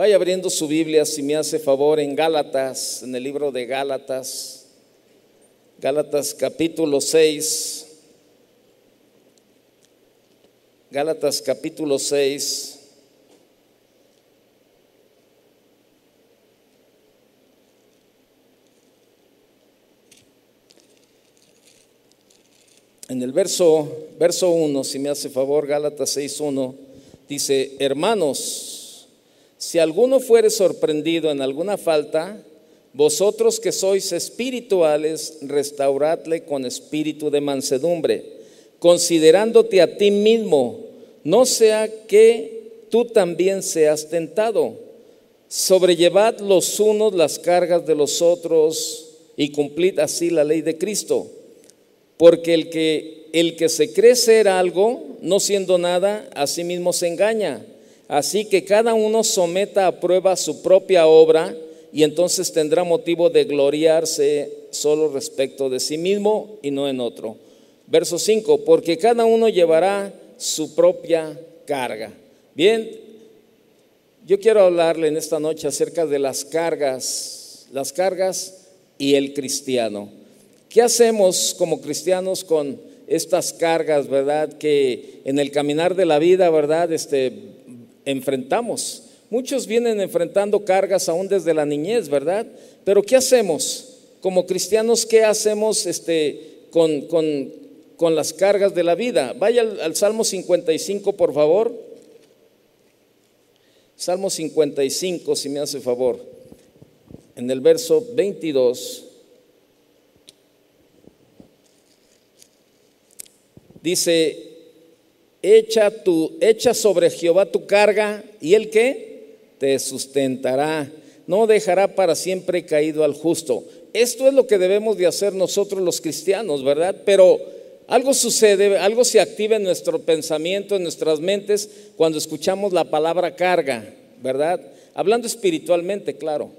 Vaya abriendo su Biblia, si me hace favor, en Gálatas, en el libro de Gálatas, Gálatas capítulo 6. Gálatas capítulo 6. En el verso, verso 1, si me hace favor, Gálatas 6.1, dice, hermanos, si alguno fuere sorprendido en alguna falta, vosotros que sois espirituales, restauradle con espíritu de mansedumbre, considerándote a ti mismo, no sea que tú también seas tentado. Sobrellevad los unos las cargas de los otros y cumplid así la ley de Cristo porque el que, el que se cree ser algo, no siendo nada, a sí mismo se engaña. Así que cada uno someta a prueba su propia obra y entonces tendrá motivo de gloriarse solo respecto de sí mismo y no en otro. Verso 5, porque cada uno llevará su propia carga. Bien, yo quiero hablarle en esta noche acerca de las cargas, las cargas y el cristiano. ¿Qué hacemos como cristianos con estas cargas, verdad, que en el caminar de la vida, verdad, este, enfrentamos? Muchos vienen enfrentando cargas aún desde la niñez, ¿verdad? Pero ¿qué hacemos? Como cristianos, ¿qué hacemos este, con, con, las cargas de la vida? Vaya al, al Salmo 55, por favor. Salmo 55, si me hace favor. En el verso 22. dice, echa, sobre Jehová tu carga y el que te sustentará, no dejará para siempre caído al justo. Esto es lo que debemos de hacer nosotros los cristianos, ¿verdad? Pero algo sucede, algo se activa en nuestro pensamiento, en nuestras mentes, cuando escuchamos la palabra carga, ¿verdad? Hablando espiritualmente, claro.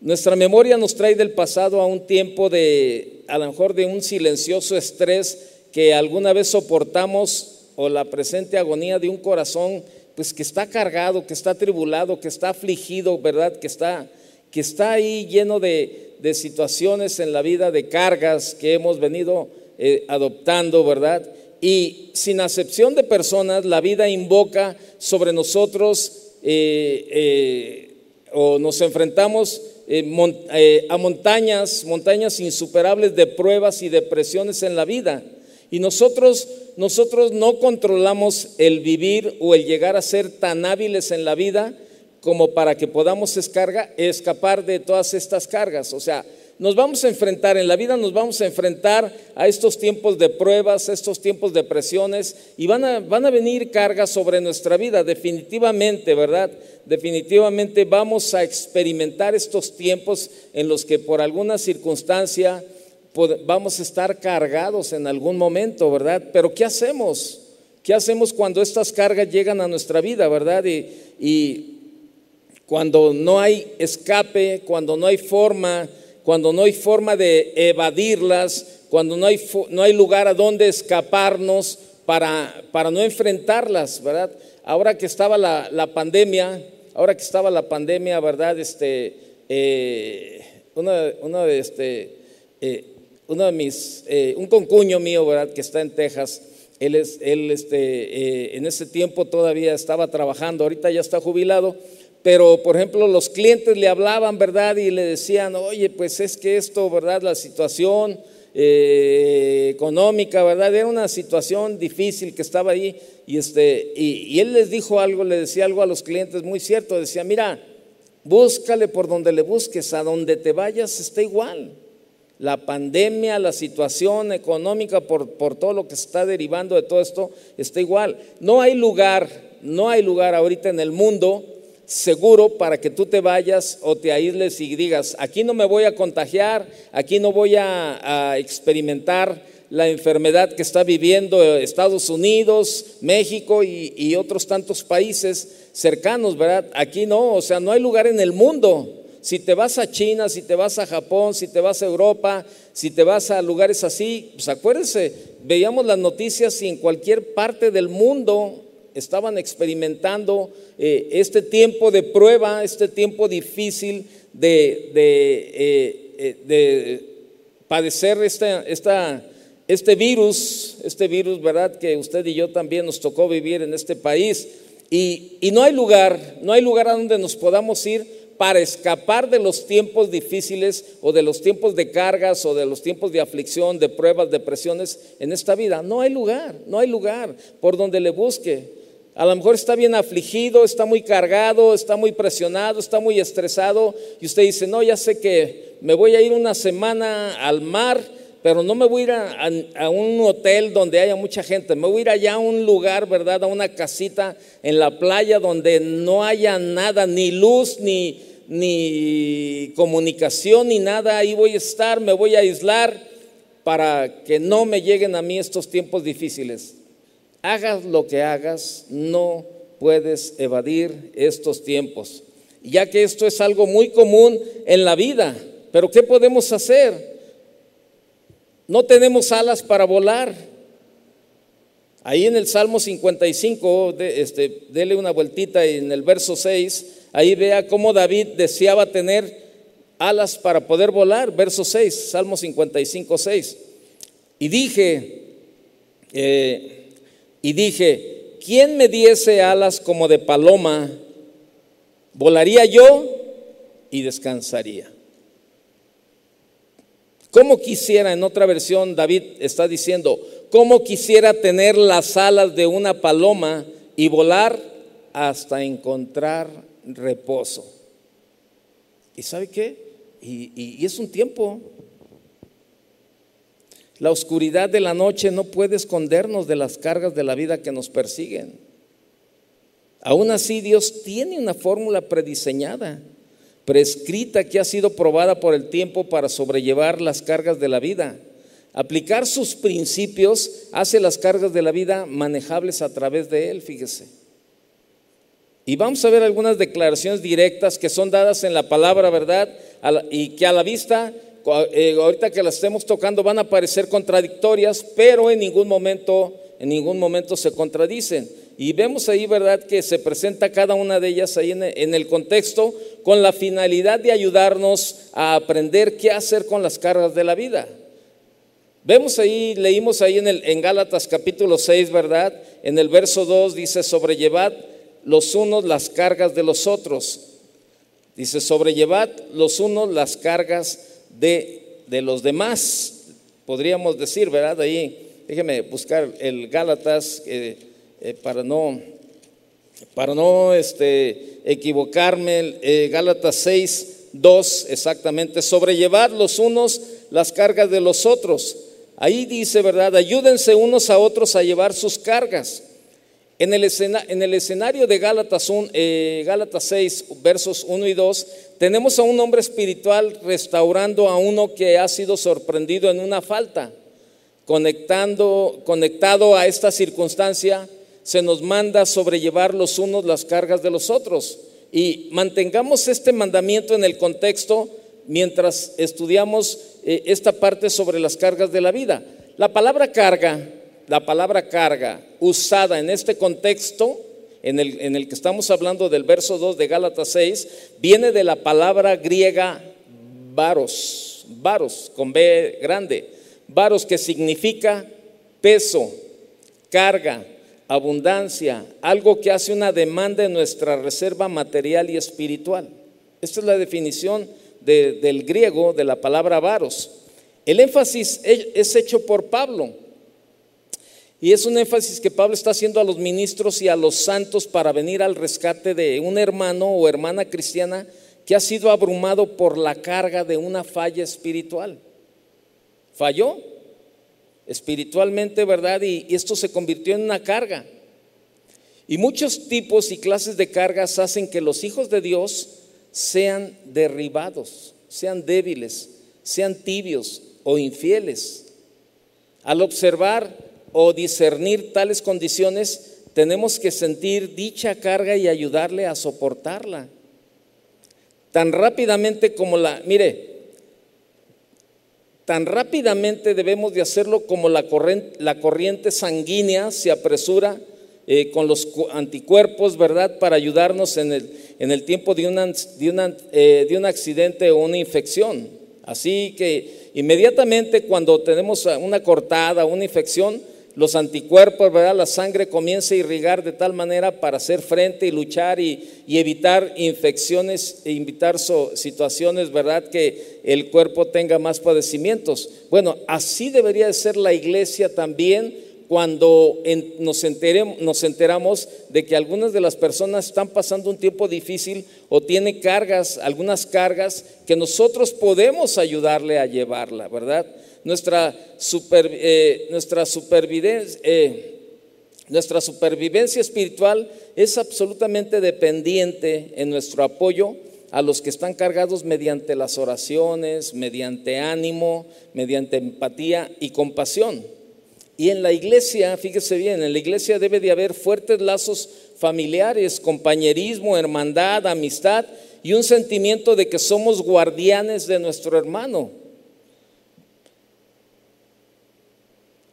Nuestra memoria nos trae del pasado a un tiempo de, a lo mejor de un silencioso estrés que alguna vez soportamos o la presente agonía de un corazón pues que está cargado, que está tribulado, que está afligido, ¿verdad? Que está, que está ahí lleno de, situaciones en la vida, de cargas que hemos venido eh, adoptando, ¿verdad? Y sin acepción de personas, la vida invoca sobre nosotros eh, eh, o nos enfrentamos a montañas, montañas insuperables de pruebas y depresiones en la vida. Y nosotros, nosotros no controlamos el vivir o el llegar a ser tan hábiles en la vida como para que podamos escapar de todas estas cargas. O sea, nos vamos a enfrentar, en la vida nos vamos a enfrentar a estos tiempos de pruebas, a estos tiempos de presiones y van a, van a venir cargas sobre nuestra vida, definitivamente, ¿verdad? Definitivamente vamos a experimentar estos tiempos en los que por alguna circunstancia, vamos a estar cargados en algún momento, ¿verdad? Pero ¿qué hacemos? ¿Qué hacemos cuando estas cargas llegan a nuestra vida, verdad? Y, cuando no hay escape, cuando no hay forma, cuando no hay forma de evadirlas, cuando no hay, no hay lugar a donde escaparnos para, para no enfrentarlas, ¿verdad? Ahora que estaba la, pandemia, ahora que estaba la pandemia, ¿verdad? Este, eh, una, de este, eh, uno de mis, eh, un concuño mío, ¿verdad? Que está en Texas, él, es, él este, eh, en ese tiempo todavía estaba trabajando, ahorita ya está jubilado, pero por ejemplo los clientes le hablaban, ¿verdad? Y le decían, oye, pues es que esto, ¿verdad? La situación eh, económica, ¿verdad? Era una situación difícil que estaba ahí y, este, y, y él les dijo algo, le decía algo a los clientes muy cierto, decía, mira, búscale por donde le busques, a donde te vayas está igual la pandemia, la situación económica por, por, todo lo que se está derivando de todo esto, está igual. No hay lugar, no hay lugar ahorita en el mundo seguro para que tú te vayas o te aísles y digas, aquí no me voy a contagiar, aquí no voy a, experimentar la enfermedad que está viviendo Estados Unidos, México y, y otros tantos países cercanos, ¿verdad? Aquí no, o sea, no hay lugar en el mundo si te vas a China, si te vas a Japón, si te vas a Europa, si te vas a lugares así, pues acuérdense, veíamos las noticias y en cualquier parte del mundo estaban experimentando eh, este tiempo de prueba, este tiempo difícil de, de, de padecer esta, esta este virus, este virus, ¿verdad? Que usted y yo también nos tocó vivir en este país. Y, no hay lugar, no hay lugar a donde nos podamos ir para escapar de los tiempos difíciles o de los tiempos de cargas o de los tiempos de aflicción, de pruebas, de presiones en esta vida. No hay lugar, no hay lugar por donde le busque. A lo mejor está bien afligido, está muy cargado, está muy presionado, está muy estresado y usted dice, no, ya sé que me voy a ir una semana al mar pero no me voy a ir a, un hotel donde haya mucha gente, me voy a ir allá a un lugar, ¿verdad? A una casita en la playa donde no haya nada, ni luz, ni, ni comunicación, ni nada. Ahí voy a estar, me voy a aislar para que no me lleguen a mí estos tiempos difíciles. Hagas lo que hagas, no puedes evadir estos tiempos, ya que esto es algo muy común en la vida. Pero ¿qué podemos hacer? No tenemos alas para volar. Ahí en el Salmo 55, de, este, dele una vueltita en el verso 6, ahí vea cómo David deseaba tener alas para poder volar. Verso 6, Salmo 55, 6. Y dije, eh, y dije, ¿quién me diese alas como de paloma? Volaría yo y descansaría. ¿Cómo quisiera, en otra versión, David está diciendo, cómo quisiera tener las alas de una paloma y volar hasta encontrar reposo? ¿Y sabe qué? Y, es un tiempo. La oscuridad de la noche no puede escondernos de las cargas de la vida que nos persiguen. Aún así, Dios tiene una fórmula prediseñada prescrita que ha sido probada por el tiempo para sobrellevar las cargas de la vida. Aplicar sus principios hace las cargas de la vida manejables a través de él, fíjese. Y vamos a ver algunas declaraciones directas que son dadas en la palabra, ¿verdad? Y que a la vista, eh, ahorita que las estemos tocando, van a parecer contradictorias, pero en ningún momento, en ningún momento se contradicen. Y vemos ahí, ¿verdad?, que se presenta cada una de ellas ahí en el contexto con la finalidad de ayudarnos a aprender qué hacer con las cargas de la vida. Vemos ahí, leímos ahí en, el, en Gálatas capítulo 6, ¿verdad? En el verso 2 dice, sobrellevad los unos las cargas de los otros. Dice, sobrellevad los unos las cargas de, de los demás. Podríamos decir, ¿verdad? Ahí, déjeme buscar el Gálatas. Eh, eh, para no, para no este, equivocarme, eh, Gálatas 6, 2 exactamente, sobrellevar los unos las cargas de los otros. Ahí dice, ¿verdad? Ayúdense unos a otros a llevar sus cargas. En el, en el escenario de Gálatas, eh, Gálatas 6, versos 1 y 2, tenemos a un hombre espiritual restaurando a uno que ha sido sorprendido en una falta, conectando, conectado a esta circunstancia se nos manda sobrellevar los unos las cargas de los otros. Y mantengamos este mandamiento en el contexto mientras estudiamos eh, esta parte sobre las cargas de la vida. La palabra carga, la palabra carga usada en este contexto, en el, en el que estamos hablando del verso 2 de Gálatas 6, viene de la palabra griega varos, varos, con B grande, varos que significa peso, carga, abundancia, algo que hace una demanda en nuestra reserva material y espiritual. Esta es la definición del griego de la palabra varos. El énfasis es hecho por Pablo. Y es un énfasis que Pablo está haciendo a los ministros y a los santos para venir al rescate de un hermano o hermana cristiana que ha sido abrumado por la carga de una falla espiritual. ¿Falló? Espiritualmente, ¿verdad? Y, esto se convirtió en una carga. Y muchos tipos y clases de cargas hacen que los hijos de Dios sean derribados, sean débiles, sean tibios o infieles. Al observar o discernir tales condiciones, tenemos que sentir dicha carga y ayudarle a soportarla. Tan rápidamente como la, mire, Tan rápidamente debemos de hacerlo como la corriente, sanguínea se apresura eh, con los anticuerpos, ¿verdad? Para ayudarnos en el, en el tiempo de, de, eh, de un accidente o una infección. Así que inmediatamente cuando tenemos una cortada, una infección, los anticuerpos, ¿verdad? La sangre comienza a irrigar de tal manera para hacer frente y luchar y, evitar infecciones e evitar situaciones, ¿verdad? Que el cuerpo tenga más padecimientos. Bueno, así debería de ser la iglesia también cuando nos, nos enteramos de que algunas de las personas están pasando un tiempo difícil o tienen cargas, algunas cargas que nosotros podemos ayudarle a llevarla, ¿verdad? Nuestra, eh, supervivencia, eh, nuestra supervivencia espiritual es absolutamente dependiente en nuestro apoyo a los que están cargados mediante las oraciones, mediante ánimo, mediante empatía y compasión. Y en la iglesia, fíjese bien, en la iglesia debe de haber fuertes lazos familiares, compañerismo, hermandad, amistad y un sentimiento de que somos guardianes de nuestro hermano.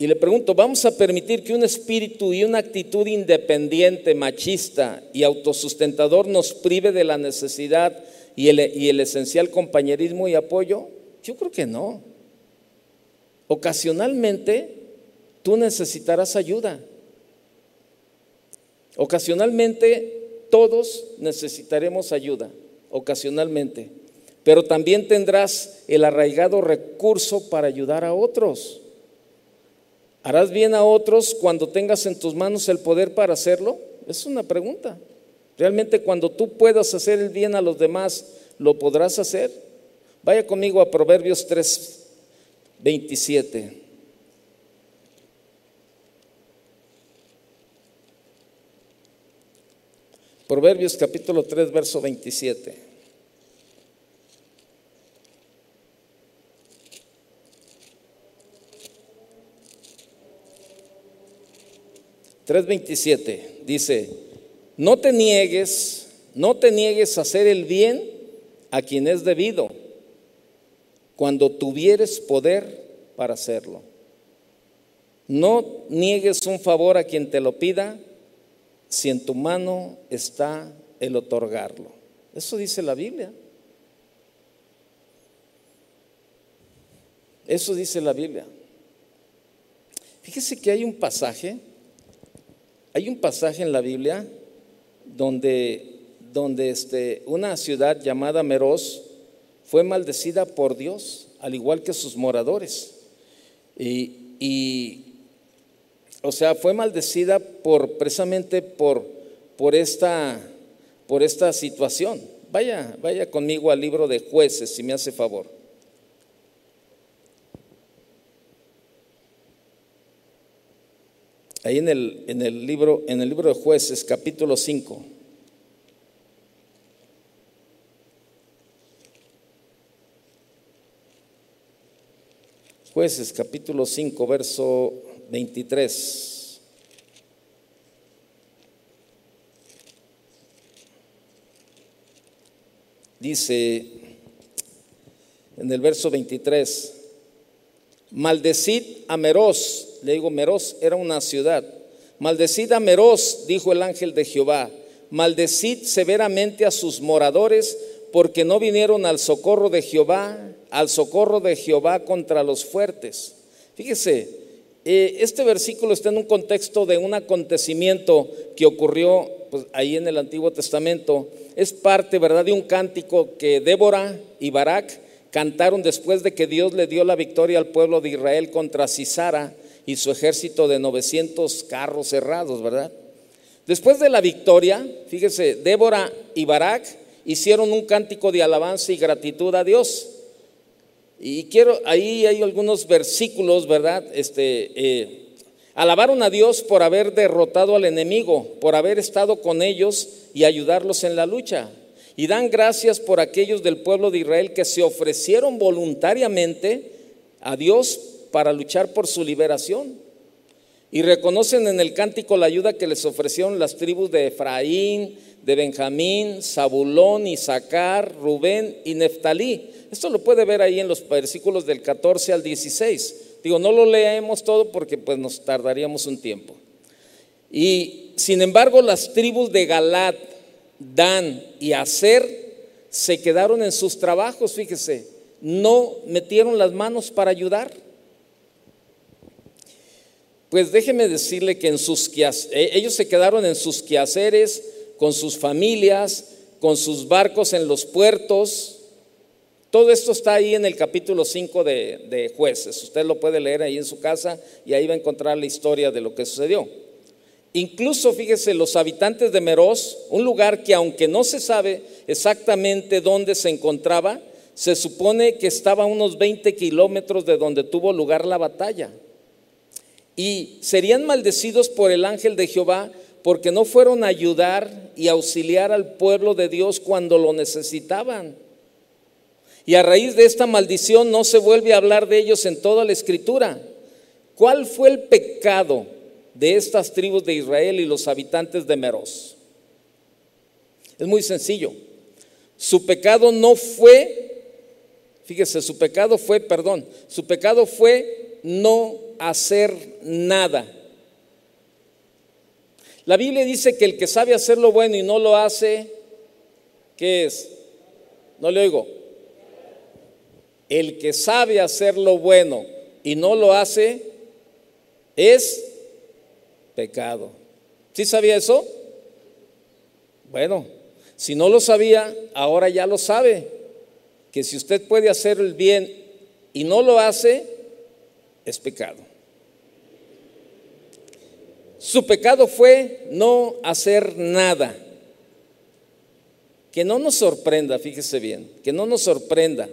Y le pregunto, ¿vamos a permitir que un espíritu y una actitud independiente, machista y autosustentador nos prive de la necesidad y el, y el esencial compañerismo y apoyo? Yo creo que no. Ocasionalmente tú necesitarás ayuda. Ocasionalmente todos necesitaremos ayuda, ocasionalmente. Pero también tendrás el arraigado recurso para ayudar a otros. ¿Harás bien a otros cuando tengas en tus manos el poder para hacerlo? Es una pregunta. ¿Realmente cuando tú puedas hacer el bien a los demás, lo podrás hacer? Vaya conmigo a Proverbios 3, 27. Proverbios capítulo 3, verso 27. ...3.27... dice... ...no te niegues... ...no te niegues a hacer el bien... ...a quien es debido... ...cuando tuvieres poder para hacerlo... ...no niegues un favor a quien te lo pida... ...si en tu mano está el otorgarlo... ...eso dice la Biblia... Eso dice la Biblia. Fíjese que hay un pasaje hay un pasaje en la Biblia donde, donde este, una ciudad llamada Meroz fue maldecida por Dios, al igual que sus moradores. Y, o sea, fue maldecida por, precisamente por, por, esta, por esta situación. Vaya, vaya conmigo al libro de jueces, si me hace favor. Ahí en el, en el, libro, en el libro de jueces, capítulo 5. Jueces, capítulo 5, verso 23. Dice en el verso 23, maldecid a Meroz le digo, Meroz era una ciudad. Maldecid a Meroz, dijo el ángel de Jehová, maldecid severamente a sus moradores, porque no vinieron al socorro de Jehová, al socorro de Jehová contra los fuertes. Fíjese, eh, este versículo está en un contexto de un acontecimiento que ocurrió pues, ahí en el Antiguo Testamento. Es parte, ¿verdad?, de un cántico que Débora y Barak cantaron después de que Dios le dio la victoria al pueblo de Israel contra Cisara y su ejército de 900 carros cerrados, ¿verdad? Después de la victoria, fíjese, Débora y Barak hicieron un cántico de alabanza y gratitud a Dios. Y quiero, ahí hay algunos versículos, ¿verdad? Este, eh, alabaron a Dios por haber derrotado al enemigo, por haber estado con ellos y ayudarlos en la lucha. Y dan gracias por aquellos del pueblo de Israel que se ofrecieron voluntariamente a Dios para luchar por su liberación. Y reconocen en el cántico la ayuda que les ofrecieron las tribus de Efraín, de Benjamín, Zabulón, Isaacar, Rubén y Neftalí. Esto lo puede ver ahí en los versículos del 14 al 16. Digo, no lo leemos todo porque pues nos tardaríamos un tiempo. Y sin embargo, las tribus de Galat, Dan y Aser se quedaron en sus trabajos, fíjese, no metieron las manos para ayudar. Pues déjeme decirle que en sus eh, ellos se quedaron en sus quehaceres, con sus familias, con sus barcos en los puertos. Todo esto está ahí en el capítulo 5 de, de jueces. Usted lo puede leer ahí en su casa y ahí va a encontrar la historia de lo que sucedió. Incluso, fíjese, los habitantes de Meroz, un lugar que aunque no se sabe exactamente dónde se encontraba, se supone que estaba a unos 20 kilómetros de donde tuvo lugar la batalla y serían maldecidos por el ángel de Jehová porque no fueron a ayudar y auxiliar al pueblo de Dios cuando lo necesitaban. Y a raíz de esta maldición no se vuelve a hablar de ellos en toda la escritura. ¿Cuál fue el pecado de estas tribus de Israel y los habitantes de Meroz? Es muy sencillo. Su pecado no fue, fíjese, su pecado fue, perdón, su pecado fue no hacer nada. La Biblia dice que el que sabe hacer lo bueno y no lo hace, ¿qué es? No le oigo. El que sabe hacer lo bueno y no lo hace, es pecado. ¿Sí sabía eso? Bueno, si no lo sabía, ahora ya lo sabe. Que si usted puede hacer el bien y no lo hace, es pecado. Su pecado fue no hacer nada. Que no nos sorprenda, fíjese bien, que no nos sorprenda.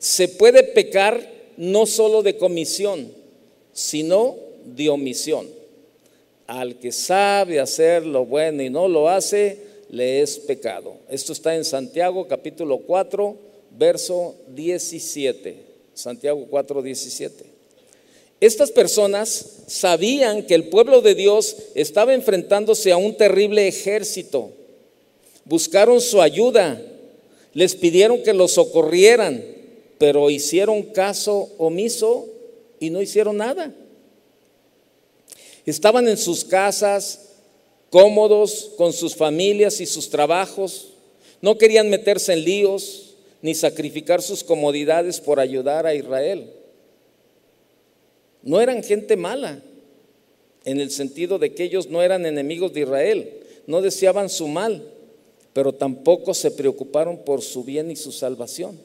Se puede pecar no solo de comisión, sino de omisión. Al que sabe hacer lo bueno y no lo hace, le es pecado. Esto está en Santiago capítulo 4, verso 17. Santiago 4, 17. Estas personas sabían que el pueblo de Dios estaba enfrentándose a un terrible ejército. Buscaron su ayuda, les pidieron que los socorrieran, pero hicieron caso omiso y no hicieron nada. Estaban en sus casas, cómodos con sus familias y sus trabajos. No querían meterse en líos ni sacrificar sus comodidades por ayudar a Israel. No eran gente mala, en el sentido de que ellos no eran enemigos de Israel, no deseaban su mal, pero tampoco se preocuparon por su bien y su salvación.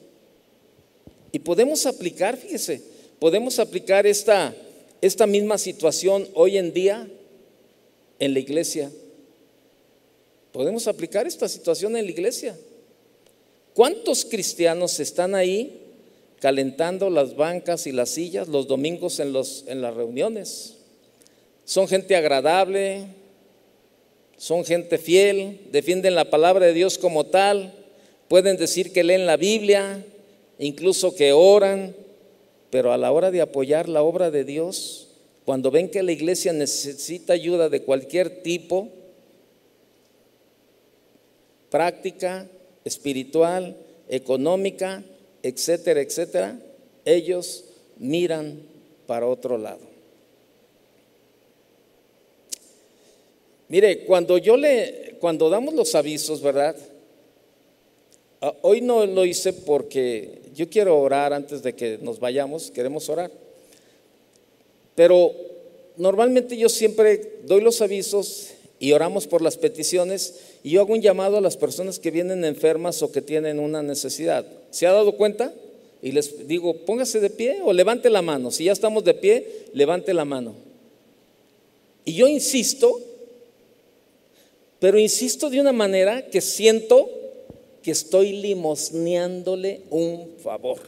Y podemos aplicar, fíjese, podemos aplicar esta, esta misma situación hoy en día en la iglesia. Podemos aplicar esta situación en la iglesia. ¿Cuántos cristianos están ahí calentando las bancas y las sillas los domingos en, los, en las reuniones. Son gente agradable, son gente fiel, defienden la palabra de Dios como tal, pueden decir que leen la Biblia, incluso que oran, pero a la hora de apoyar la obra de Dios, cuando ven que la iglesia necesita ayuda de cualquier tipo, práctica, espiritual, económica, etcétera, etcétera, ellos miran para otro lado. Mire, cuando yo le, cuando damos los avisos, ¿verdad? Ah, hoy no lo hice porque yo quiero orar antes de que nos vayamos, queremos orar. Pero normalmente yo siempre doy los avisos y oramos por las peticiones y yo hago un llamado a las personas que vienen enfermas o que tienen una necesidad. ¿Se ha dado cuenta? Y les digo, póngase de pie o levante la mano. Si ya estamos de pie, levante la mano. Y yo insisto, pero insisto de una manera que siento que estoy limosneándole un favor.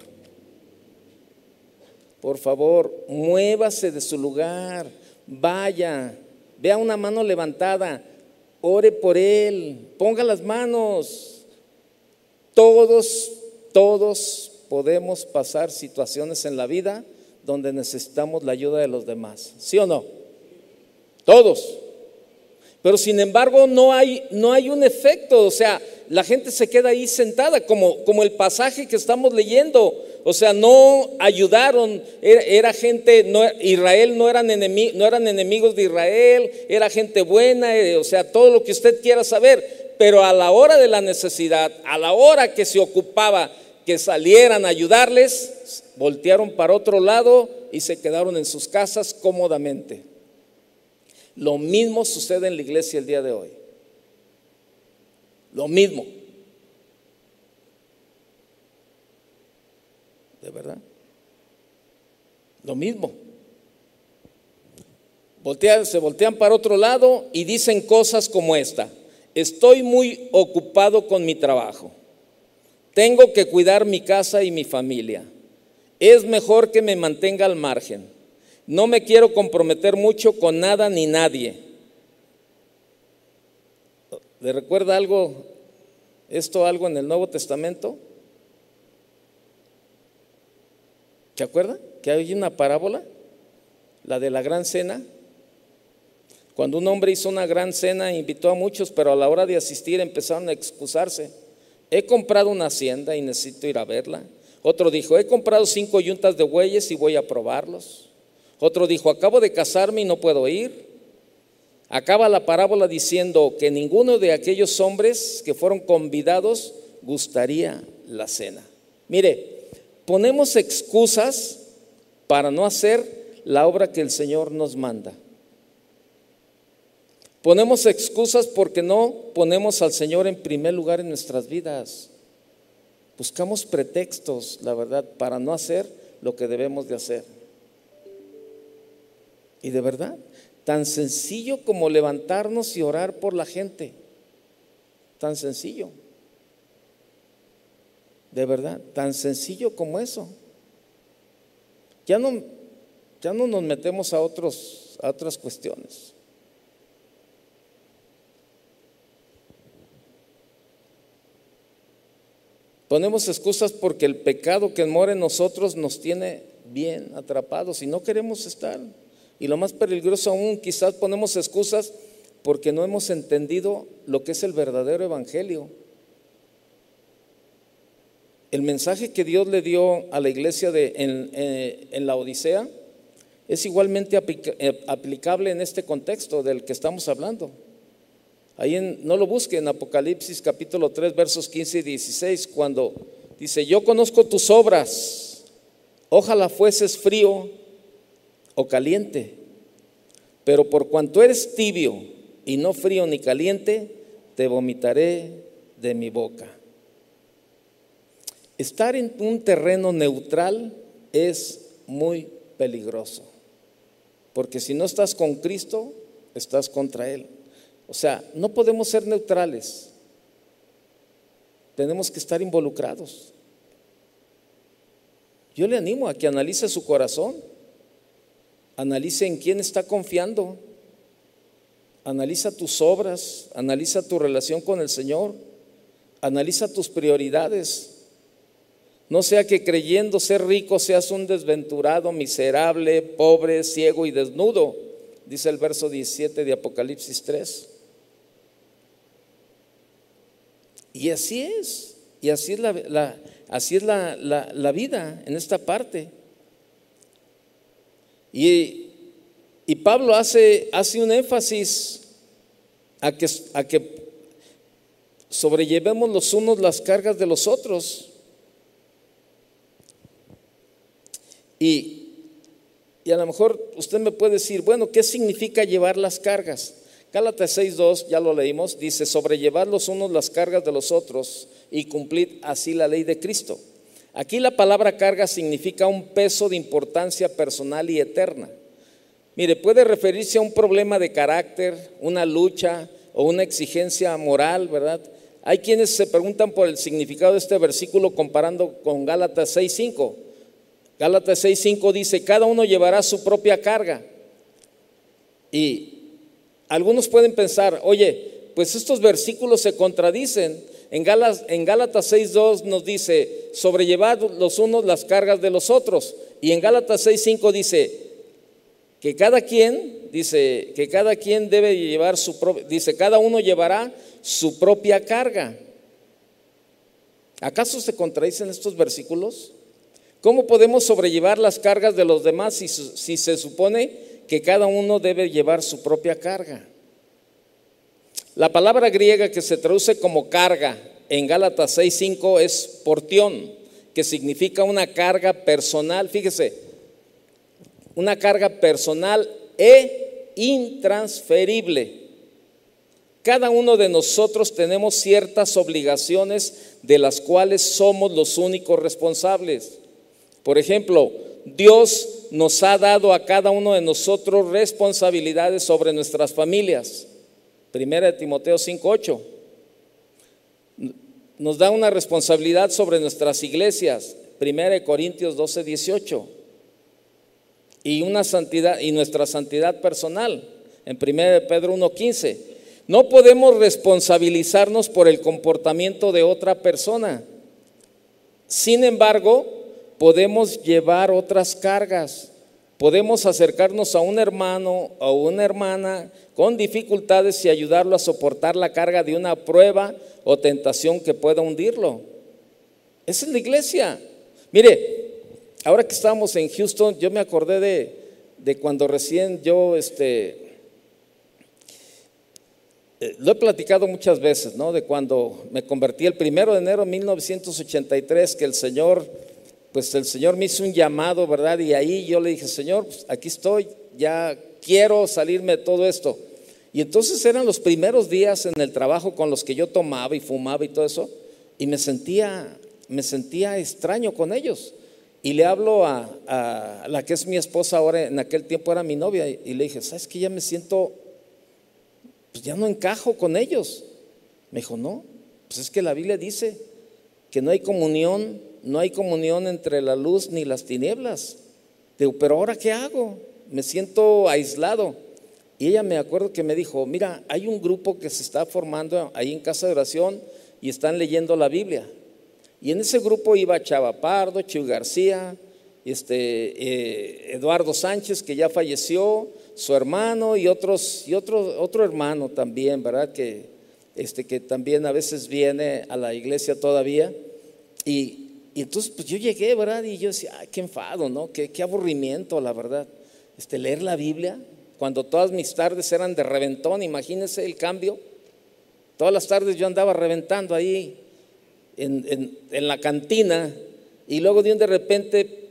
Por favor, muévase de su lugar, vaya, vea una mano levantada, ore por él, ponga las manos. Todos, todos podemos pasar situaciones en la vida donde necesitamos la ayuda de los demás. ¿Sí o no? Todos. Pero sin embargo no hay, no hay un efecto, o sea, la gente se queda ahí sentada, como, como el pasaje que estamos leyendo. O sea, no ayudaron, era, gente, no, Israel no eran, no eran enemigos de Israel, era gente buena, eh, o sea, todo lo que usted quiera saber. Pero a la hora de la necesidad, a la hora que se ocupaba que salieran a ayudarles, voltearon para otro lado y se quedaron en sus casas cómodamente. Lo mismo sucede en la iglesia el día de hoy. Lo mismo. ¿De verdad? Lo mismo. se voltean para otro lado y dicen cosas como esta. Estoy muy ocupado con mi trabajo. Tengo que cuidar mi casa y mi familia. Es mejor que me mantenga al margen. No me quiero comprometer mucho con nada ni nadie. ¿Le recuerda algo, esto algo en el Nuevo Testamento? ¿Se acuerda? Que hay una parábola, la de la gran cena. Cuando un hombre hizo una gran cena, invitó a muchos, pero a la hora de asistir empezaron a excusarse. He comprado una hacienda y necesito ir a verla. Otro dijo, he comprado cinco yuntas de bueyes y voy a probarlos. Otro dijo, acabo de casarme y no puedo ir. Acaba la parábola diciendo que ninguno de aquellos hombres que fueron convidados gustaría la cena. Mire, ponemos excusas para no hacer la obra que el Señor nos manda. Ponemos excusas porque no ponemos al Señor en primer lugar en nuestras vidas. Buscamos pretextos, la verdad, para no hacer lo que debemos de hacer. Y de verdad, Tan sencillo como levantarnos y orar por la gente. Tan sencillo. De verdad, tan sencillo como eso. Ya no, ya no nos metemos a, otros, a otras cuestiones. Ponemos excusas porque el pecado que mora en nosotros nos tiene bien atrapados y no queremos estar. Y lo más peligroso aún, quizás ponemos excusas porque no hemos entendido lo que es el verdadero evangelio. El mensaje que Dios le dio a la iglesia de, en, eh, en la Odisea es igualmente eh, aplicable en este contexto del que estamos hablando. Ahí no lo busque en Apocalipsis capítulo 3 versos 15 y 16 cuando dice, yo conozco tus obras, ojalá fueses frío o caliente. Pero por cuanto eres tibio y no frío ni caliente, te vomitaré de mi boca. Estar en un terreno neutral es muy peligroso, porque si no estás con Cristo, estás contra Él. O sea, no podemos ser neutrales, tenemos que estar involucrados. Yo le animo a que analice su corazón. Analice en quién está confiando. Analiza tus obras, analiza tu relación con el Señor, analiza tus prioridades. No sea que creyendo ser rico seas un desventurado, miserable, pobre, ciego y desnudo, dice el verso 17 de Apocalipsis 3. Y así es, y así es la, así es la vida en esta parte. Y, Pablo hace, hace, un énfasis a que, a que sobrellevemos los unos las cargas de los otros. Y, y a lo mejor usted me puede decir, bueno, ¿qué significa llevar las cargas? Gálatas 6.2, ya lo leímos, dice, sobrellevar los unos las cargas de los otros y cumplir así la ley de Cristo. Aquí la palabra carga significa un peso de importancia personal y eterna. Mire, puede referirse a un problema de carácter, una lucha o una exigencia moral, ¿verdad? Hay quienes se preguntan por el significado de este versículo comparando con Gálatas 6.5. Gálatas 6.5 dice, cada uno llevará su propia carga. Y algunos pueden pensar, oye, pues estos versículos se contradicen. En Gálatas, en Gálatas 6.2 nos dice, sobrellevad los unos las cargas de los otros. Y en Gálatas 6.5 dice, que cada quien, dice, que cada quien debe llevar su propia, dice, cada uno llevará su propia carga. ¿Acaso se contradicen estos versículos? ¿Cómo podemos sobrellevar las cargas de los demás si, si se supone que cada uno debe llevar su propia carga? La palabra griega que se traduce como carga en Gálatas 6:5 es portión, que significa una carga personal. Fíjese, una carga personal e intransferible. Cada uno de nosotros tenemos ciertas obligaciones de las cuales somos los únicos responsables. Por ejemplo, Dios nos ha dado a cada uno de nosotros responsabilidades sobre nuestras familias. Primera de Timoteo 5:8. Nos da una responsabilidad sobre nuestras iglesias. Primera de Corintios 12:18 y una santidad y nuestra santidad personal en 1 Pedro 1:15. No podemos responsabilizarnos por el comportamiento de otra persona. Sin embargo, podemos llevar otras cargas. Podemos acercarnos a un hermano o una hermana con dificultades y ayudarlo a soportar la carga de una prueba o tentación que pueda hundirlo. Esa es la iglesia. Mire, ahora que estábamos en Houston, yo me acordé de, cuando recién yo, este, eh, lo he platicado muchas veces, ¿no? De cuando me convertí el primero de enero de 1983, que el Señor, pues el Señor me hizo un llamado, ¿verdad? Y ahí yo le dije, Señor, pues aquí estoy, ya quiero salirme de todo esto. Y entonces eran los primeros días en el trabajo con los que yo tomaba y fumaba y todo eso, y me sentía, me sentía extraño con ellos. Y le hablo a, la que es mi esposa ahora, en aquel tiempo era mi novia, y, le dije, ¿sabes que ya me siento, pues ya no encajo con ellos? Me dijo, no, pues es que la Biblia dice que no hay comunión, no hay comunión entre la luz ni las tinieblas. Digo, pero ahora ¿qué hago? Me siento aislado. Y ella me acuerdo que me dijo, mira, hay un grupo que se está formando ahí en casa de oración y están leyendo la Biblia. Y en ese grupo iba Chava Pardo, Chiu García, este, eh, Eduardo Sánchez, que ya falleció, su hermano y, otros, y otro, otro hermano también, ¿verdad? Que, este, que también a veces viene a la iglesia todavía. Y, entonces, pues yo llegué, ¿verdad? Y yo decía, ay, qué enfado, ¿no? Qué, qué aburrimiento, la verdad. Este, leer la Biblia, cuando todas mis tardes eran de reventón, imagínense el cambio. Todas las tardes yo andaba reventando ahí en, la cantina y luego de un de repente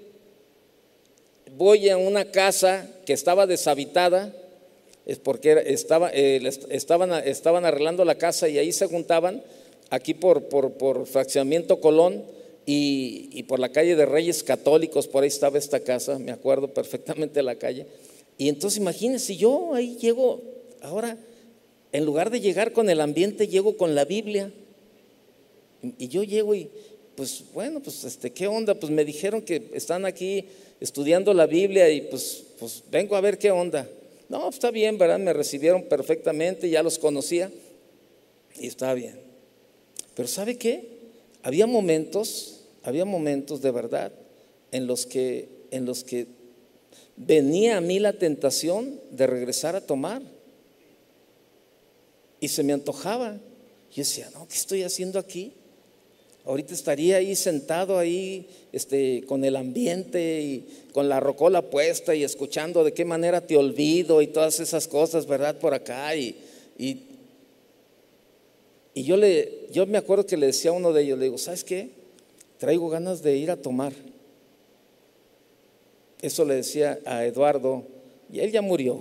voy a una casa que estaba deshabitada, es porque estaba, eh, estaban, estaban arreglando la casa y ahí se juntaban, aquí por, por, fraccionamiento Colón y, por la calle de Reyes Católicos, por ahí estaba esta casa, me acuerdo perfectamente la calle. Y entonces imagínense, yo ahí llego, ahora, en lugar de llegar con el ambiente, llego con la Biblia. Y yo llego y, pues bueno, pues este, ¿qué onda? Pues me dijeron que están aquí estudiando la Biblia y pues, pues vengo a ver qué onda. No, está bien, ¿verdad? Me recibieron perfectamente, ya los conocía y estaba bien. Pero ¿sabe qué? Había momentos, había momentos de verdad en los que, en los que venía a mí la tentación de regresar a tomar. Y se me antojaba. Yo decía, no, ¿qué estoy haciendo aquí? Ahorita estaría ahí sentado ahí este, con el ambiente y con la rocola puesta y escuchando de qué manera te olvido y todas esas cosas, ¿verdad? Por acá. Y, y, yo, le, yo me acuerdo que le decía a uno de ellos, le digo, ¿sabes qué? Traigo ganas de ir a tomar. Eso le decía a Eduardo y él ya murió.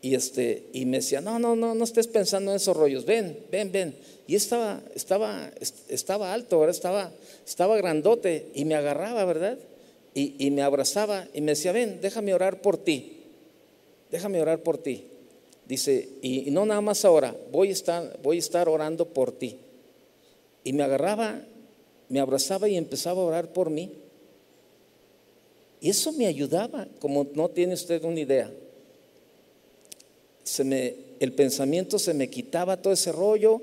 Y, este, y me decía, no, no, no, no estés pensando en esos rollos, ven, ven, ven. Y estaba, estaba, estaba alto, ¿verdad? Estaba, estaba grandote y me agarraba, ¿verdad? Y, y, me abrazaba y me decía, ven, déjame orar por ti, déjame orar por ti. Dice, y, no nada más ahora, voy a, estar, voy a estar orando por ti. Y me agarraba, me abrazaba y empezaba a orar por mí. Eso me ayudaba, como no tiene usted una idea el pensamiento se me quitaba todo ese rollo,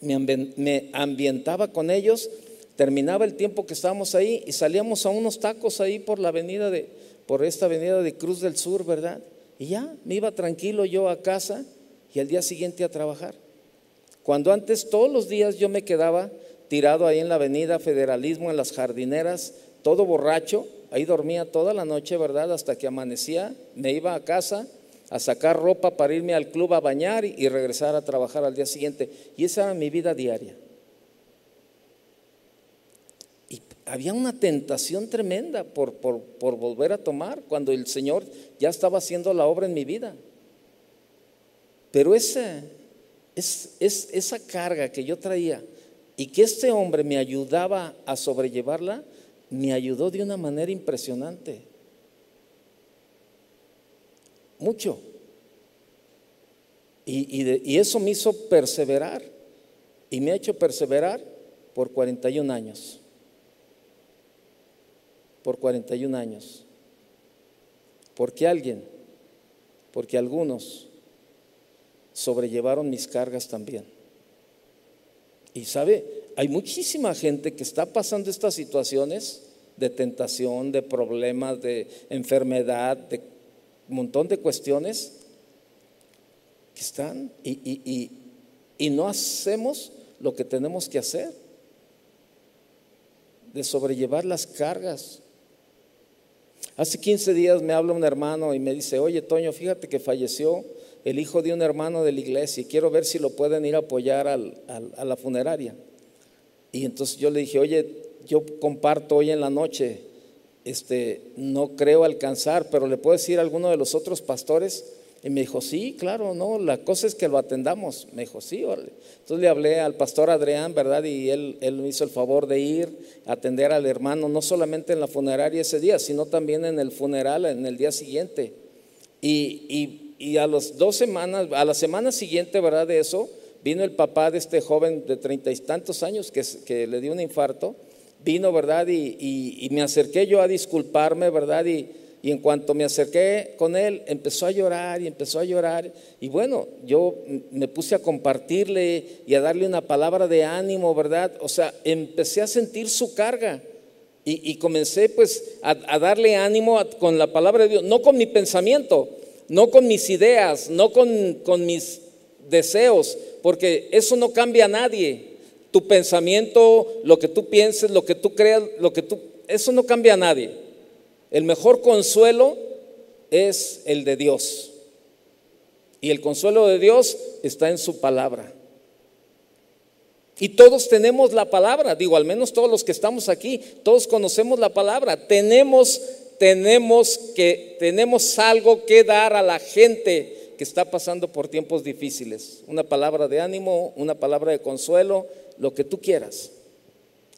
me, ambientaba con ellos, terminaba el tiempo que estábamos ahí y salíamos a unos tacos ahí por la avenida de, por esta avenida de Cruz del Sur, ¿verdad? Y ya, me iba tranquilo yo a casa y al día siguiente a trabajar. Cuando antes todos los días yo me quedaba tirado ahí en la avenida Federalismo, en las jardineras, todo borracho, ahí dormía toda la noche, ¿verdad? Hasta que amanecía, me iba a casa a sacar ropa para irme al club a bañar y regresar a trabajar al día siguiente. Y esa era mi vida diaria. Y había una tentación tremenda por, por, volver a tomar cuando el Señor ya estaba haciendo la obra en mi vida. Pero esa, es, es, esa carga que yo traía y que este hombre me ayudaba a sobrellevarla, me ayudó de una manera impresionante. Mucho. Y, eso me hizo perseverar. Y me ha hecho perseverar por 41 años. Por 41 años. Porque alguien, porque algunos sobrellevaron mis cargas también. Y sabe, hay muchísima gente que está pasando estas situaciones de tentación, de problemas, de enfermedad, de un montón de cuestiones que están y, no hacemos lo que tenemos que hacer, de sobrellevar las cargas. Hace 15 días me habla un hermano y me dice, oye Toño, fíjate que falleció el hijo de un hermano de la iglesia y quiero ver si lo pueden ir a apoyar a la funeraria. Y entonces yo le dije, oye, yo comparto hoy en la noche, este, no creo alcanzar, pero le puedo decir a alguno de los otros pastores. Y me dijo, sí, claro, no, la cosa es que lo atendamos. Me dijo, sí, Entonces le hablé al pastor Adrián, ¿verdad? Y él, él me hizo el favor de ir a atender al hermano, no solamente en la funeraria ese día, sino también en el funeral, en el día siguiente. Y, y y a las dos semanas, a la semana siguiente, ¿verdad? De eso, vino el papá de este joven de treinta y tantos años que, que, le dio un infarto, vino, ¿verdad? Y, me acerqué yo a disculparme, ¿verdad? Y, y, en cuanto me acerqué con él, empezó a llorar y empezó a llorar. Y bueno, yo me puse a compartirle y a darle una palabra de ánimo, ¿verdad? O sea, empecé a sentir su carga. Y, comencé pues a, a darle ánimo con la palabra de Dios, no con mi pensamiento, no con mis ideas, no con, mis deseos, porque eso no cambia a nadie. Tu pensamiento, lo que tú pienses, lo que tú creas, lo que tú, eso no cambia a nadie. El mejor consuelo es el de Dios. Y el consuelo de Dios está en su palabra. Y todos tenemos la palabra, digo, al menos todos los que estamos aquí, todos conocemos la palabra. Tenemos tenemos que tenemos algo que dar a la gente que está pasando por tiempos difíciles. Una palabra de ánimo, una palabra de consuelo, lo que tú quieras.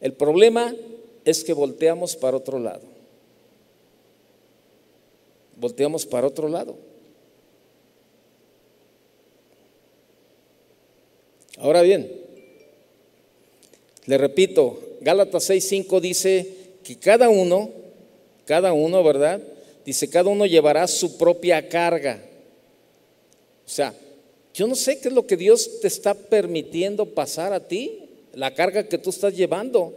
El problema es que volteamos para otro lado. Volteamos para otro lado. Ahora bien, le repito, Gálatas 6:5 dice que cada uno cada uno, ¿verdad? Dice, cada uno llevará su propia carga. O sea, yo no sé qué es lo que Dios te está permitiendo pasar a ti, la carga que tú estás llevando,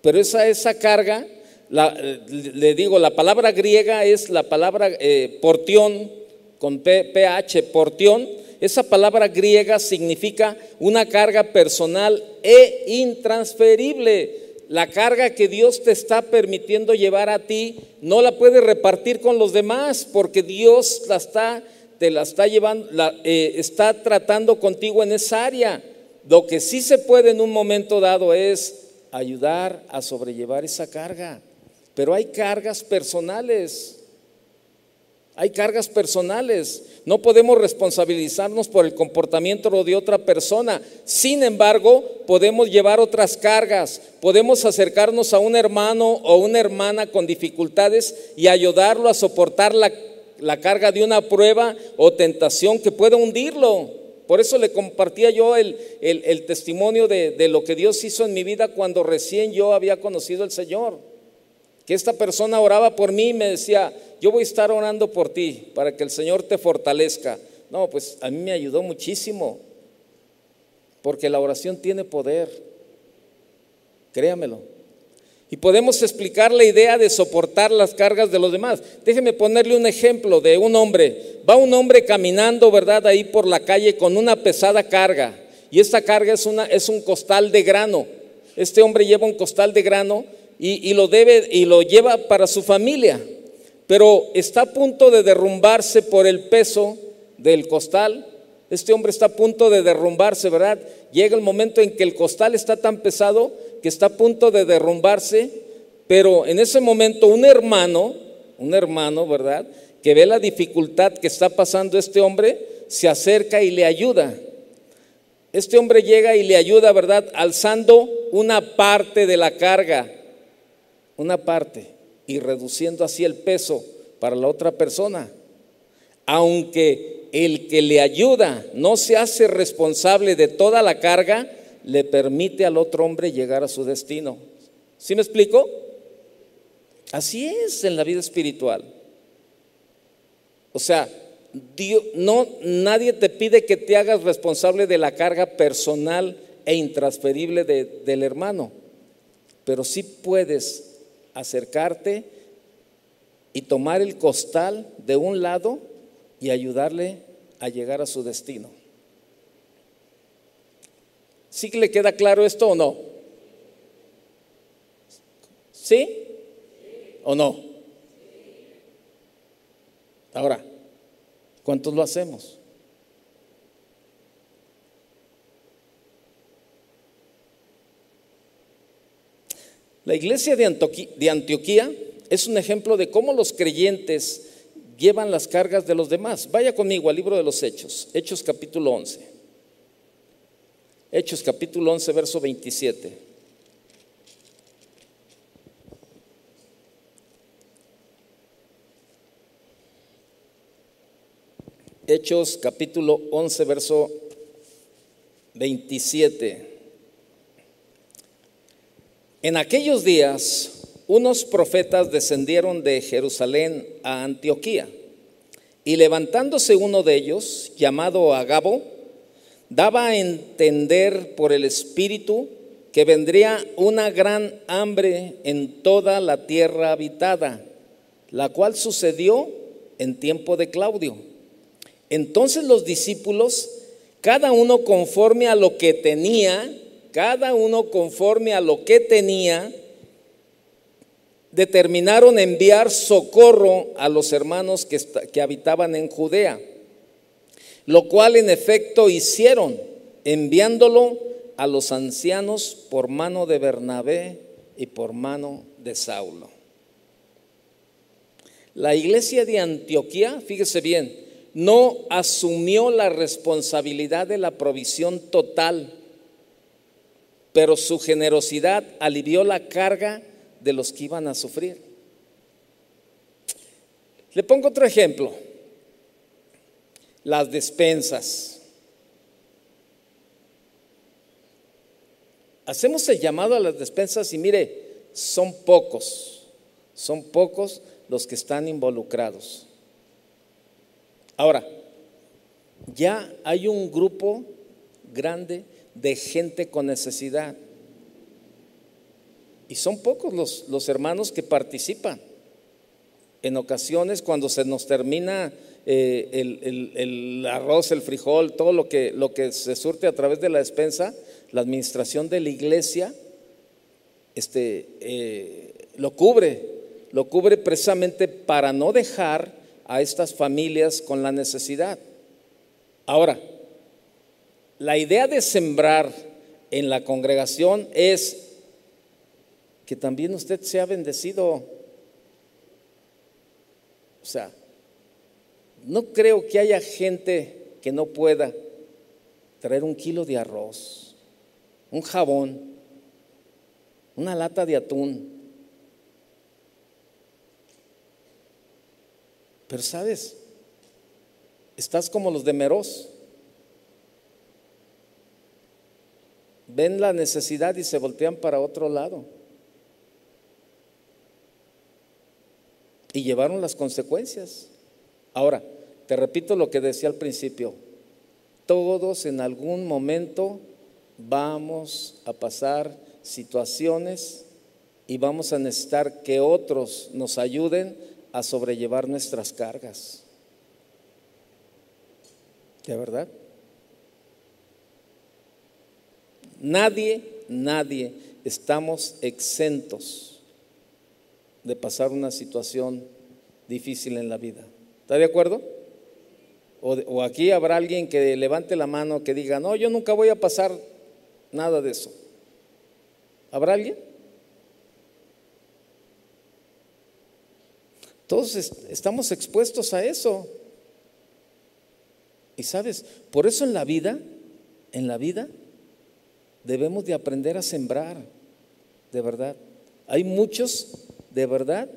pero esa, esa carga, le digo, la palabra griega es la palabra eh, portión, con PH, portión, esa palabra griega significa una carga personal e intransferible. La carga que Dios te está permitiendo llevar a ti, no la puedes repartir con los demás, porque Dios la está, te la está llevando, eh, está tratando contigo en esa área. Lo que sí se puede en un momento dado es ayudar a sobrellevar esa carga. Pero hay cargas personales. Hay cargas personales. No podemos responsabilizarnos por el comportamiento de otra persona. Sin embargo, podemos llevar otras cargas. Podemos acercarnos a un hermano o una hermana con dificultades y ayudarlo a soportar la, carga de una prueba o tentación que pueda hundirlo. Por eso le compartía yo el, testimonio de, de lo que Dios hizo en mi vida cuando recién yo había conocido al Señor. Que esta persona oraba por mí y me decía, yo voy a estar orando por ti para que el Señor te fortalezca. No, pues a mí me ayudó muchísimo, porque la oración tiene poder, créamelo. Y podemos explicar la idea de soportar las cargas de los demás. Déjeme ponerle un ejemplo de un hombre. Va un hombre caminando, ¿verdad? Ahí por la calle con una pesada carga. Y esta carga es, una, un costal de grano. Este hombre lleva un costal de grano y, lo debe y lo lleva para su familia. Pero está a punto de derrumbarse por el peso del costal. Este hombre está a punto de derrumbarse, ¿verdad? Llega el momento en que el costal está tan pesado que está a punto de derrumbarse, pero en ese momento un hermano, un hermano, ¿verdad? Que ve la dificultad que está pasando este hombre, se acerca y le ayuda. Este hombre llega y le ayuda, ¿verdad? Alzando una parte de la carga, una parte, y reduciendo así el peso para la otra persona. Aunque el que le ayuda no se hace responsable de toda la carga, le permite al otro hombre llegar a su destino. ¿Sí me explico? Así es en la vida espiritual. O sea, no, nadie te pide que te hagas responsable de la carga personal e intransferible del hermano, pero sí puedes acercarte y tomar el costal de un lado y ayudarle a llegar a su destino. ¿Sí le queda claro esto o no? ¿Sí? ¿O no? Ahora, ¿cuántos lo hacemos? La iglesia de Antioquía, es un ejemplo de cómo los creyentes llevan las cargas de los demás. Vaya conmigo al libro de los Hechos, Hechos capítulo 11. Hechos capítulo 11, verso 27. Hechos capítulo 11, verso 27. En aquellos días, unos profetas descendieron de Jerusalén a Antioquía, y levantándose uno de ellos, llamado Agabo, daba a entender por el Espíritu que vendría una gran hambre en toda la tierra habitada, la cual sucedió en tiempo de Claudio. Entonces los discípulos, cada uno conforme a lo que tenía, cada uno conforme a lo que tenía, determinaron enviar socorro a los hermanos que, que habitaban en Judea lo cual en efecto hicieron, enviándolo a los ancianos por mano de Bernabé y por mano de Saulo. La iglesia de Antioquía, fíjese bien, no asumió la responsabilidad de la provisión total, pero su generosidad alivió la carga de los que iban a sufrir. Le pongo otro ejemplo las despensas. Hacemos el llamado a las despensas y mire, son pocos, son pocos los que están involucrados. Ahora, ya hay un grupo grande de gente con necesidad. Y son pocos los, los hermanos que participan. En ocasiones, cuando se nos termina eh, el, arroz, el frijol, todo lo que, lo que se surte a través de la despensa, la administración de la iglesia este, eh, lo cubre, lo cubre precisamente para no dejar a estas familias con la necesidad. Ahora, la idea de sembrar en la congregación es que también usted sea bendecido. O sea, no creo que haya gente que no pueda traer un kilo de arroz, un jabón, una lata de atún. Pero sabes, estás como los de Meros. Ven la necesidad y se voltean para otro lado. Y llevaron las consecuencias. Ahora, te repito lo que decía al principio, todos en algún momento vamos a pasar situaciones y vamos a necesitar que otros nos ayuden a sobrellevar nuestras cargas. ¿De verdad? Nadie, nadie estamos exentos de pasar una situación difícil en la vida. ¿Está de acuerdo? O, aquí habrá alguien que levante la mano que diga, no, yo nunca voy a pasar nada de eso. ¿Habrá alguien? Todos estamos expuestos a eso. Y sabes, por eso en la vida, en la vida, debemos de aprender a sembrar, de verdad. Hay muchos, de verdad,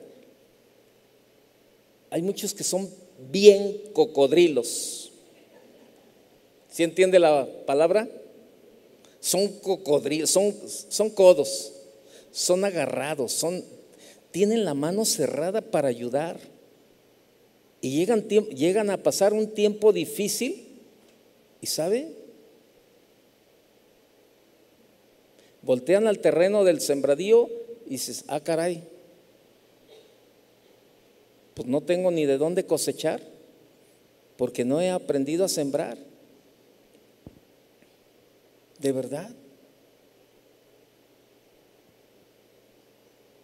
hay muchos que son bien cocodrilos. ¿Sí entiende la palabra? Son cocodrilos, son, son codos, son agarrados, son tienen la mano cerrada para ayudar. Y llegan, llegan a pasar un tiempo difícil y sabe, voltean al terreno del sembradío y dices, ah, caray, pues no tengo ni de dónde cosechar, porque no he aprendido a sembrar. De verdad.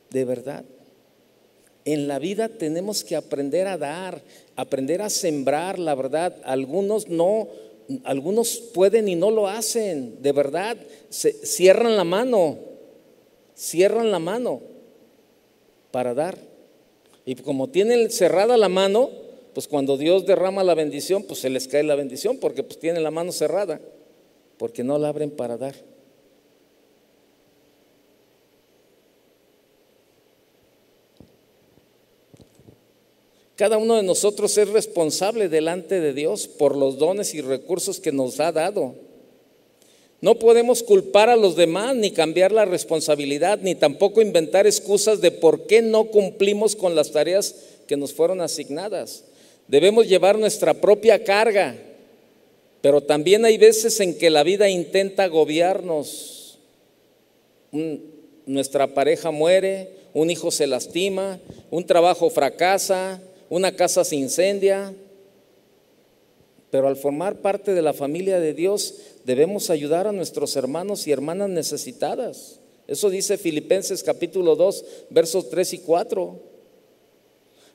De verdad. En la vida tenemos que aprender a dar, aprender a sembrar, la verdad. Algunos no, algunos pueden y no lo hacen, de verdad. Cierran la mano, cierran la mano para dar. Y como tienen cerrada la mano, pues cuando Dios derrama la bendición, pues se les cae la bendición porque pues tienen la mano cerrada, porque no la abren para dar. Cada uno de nosotros es responsable delante de Dios por los dones y recursos que nos ha dado. No podemos culpar a los demás ni cambiar la responsabilidad, ni tampoco inventar excusas de por qué no cumplimos con las tareas que nos fueron asignadas. Debemos llevar nuestra propia carga, pero también hay veces en que la vida intenta agobiarnos. nuestra pareja muere, un hijo se lastima, un trabajo fracasa, una casa se incendia, pero al formar parte de la familia de Dios debemos ayudar a nuestros hermanos y hermanas necesitadas. Eso dice Filipenses capítulo 2, versos 3 y 4.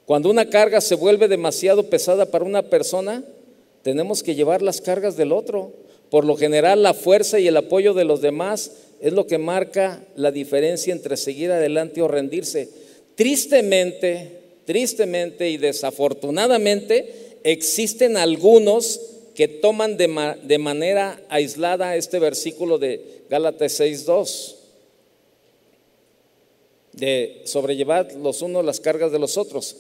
Cuando una carga se vuelve demasiado pesada para una persona, tenemos que llevar las cargas del otro. Por lo general, la fuerza y el apoyo de los demás es lo que marca la diferencia entre seguir adelante o rendirse. Tristemente, tristemente y desafortunadamente, existen algunos que toman de, manera aislada este versículo de Gálatas 6.2, de sobrellevar los unos las cargas de los otros,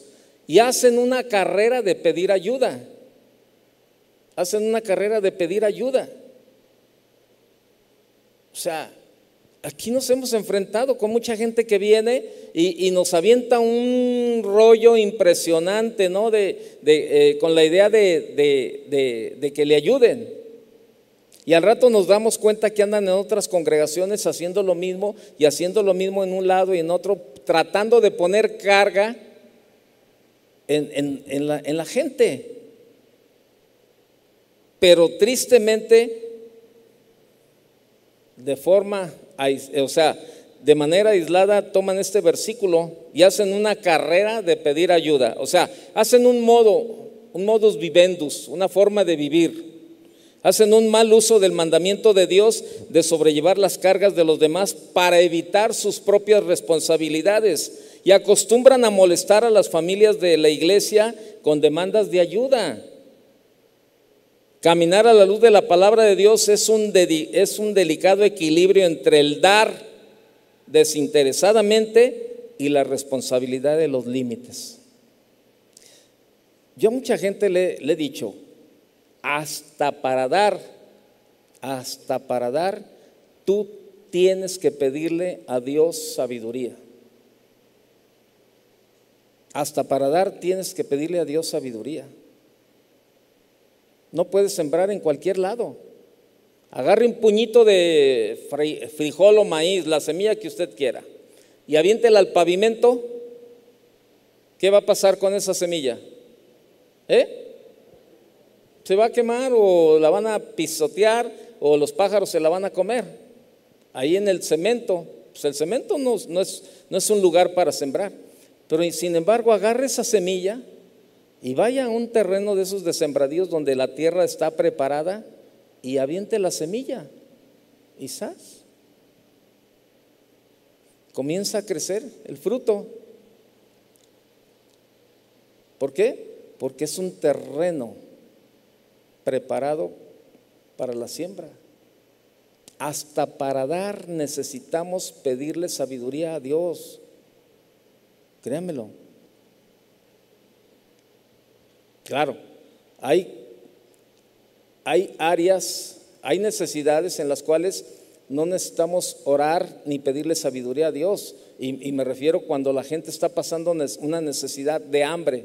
y hacen una carrera de pedir ayuda, hacen una carrera de pedir ayuda. O sea, aquí nos hemos enfrentado con mucha gente que viene y, nos avienta un rollo impresionante, ¿no? De, eh, con la idea de, que le ayuden. Y al rato nos damos cuenta que andan en otras congregaciones haciendo lo mismo y haciendo lo mismo en un lado y en otro, tratando de poner carga en la gente. Pero tristemente, de forma o sea, de manera aislada toman este versículo y hacen una carrera de pedir ayuda. O sea, hacen un modo, un modus vivendus, una forma de vivir. Hacen un mal uso del mandamiento de Dios de sobrellevar las cargas de los demás para evitar sus propias responsabilidades y acostumbran a molestar a las familias de la iglesia con demandas de ayuda. Caminar a la luz de la palabra de Dios es un, es un delicado equilibrio entre el dar desinteresadamente y la responsabilidad de los límites. Yo a mucha gente le, le he dicho, hasta para dar, hasta para dar, tú tienes que pedirle a Dios sabiduría. Hasta para dar tienes que pedirle a Dios sabiduría. No puedes sembrar en cualquier lado. Agarre un puñito de frijol o maíz, la semilla que usted quiera. y aviéntela al pavimento, ¿qué va a pasar con esa semilla? ¿Eh? Se va a quemar o la van a pisotear o los pájaros se la van a comer. Ahí en el cemento, pues el cemento no, es, no es un lugar para sembrar. Pero sin embargo, agarre esa semilla y vaya a un terreno de esos de sembradíos donde la tierra está preparada y aviente la semilla. Y sas. Comienza a crecer el fruto. ¿Por qué? Porque es un terreno preparado para la siembra. Hasta para dar necesitamos pedirle sabiduría a Dios. Créanmelo. Claro, hay, hay áreas, hay necesidades en las cuales no necesitamos orar ni pedirle sabiduría a Dios. Y, me refiero cuando la gente está pasando una necesidad de hambre.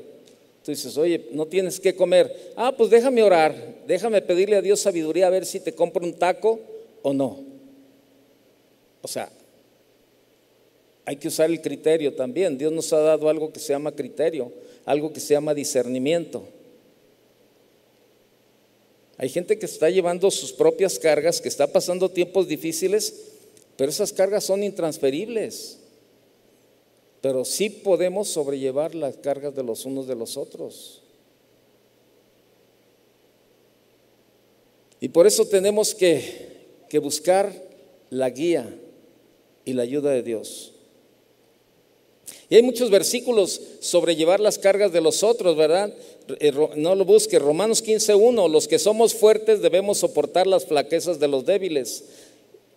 Tú dices, oye, no tienes que comer. Ah, pues déjame orar, déjame pedirle a Dios sabiduría a ver si te compro un taco o no. O sea, hay que usar el criterio también. Dios nos ha dado algo que se llama criterio, algo que se llama discernimiento. Hay gente que está llevando sus propias cargas, que está pasando tiempos difíciles, pero esas cargas son intransferibles. Pero sí podemos sobrellevar las cargas de los unos de los otros. Y por eso tenemos que, que buscar la guía y la ayuda de Dios. Y hay muchos versículos sobre llevar las cargas de los otros, ¿verdad? Eh, no lo busque. Romanos 15.1, los que somos fuertes debemos soportar las flaquezas de los débiles.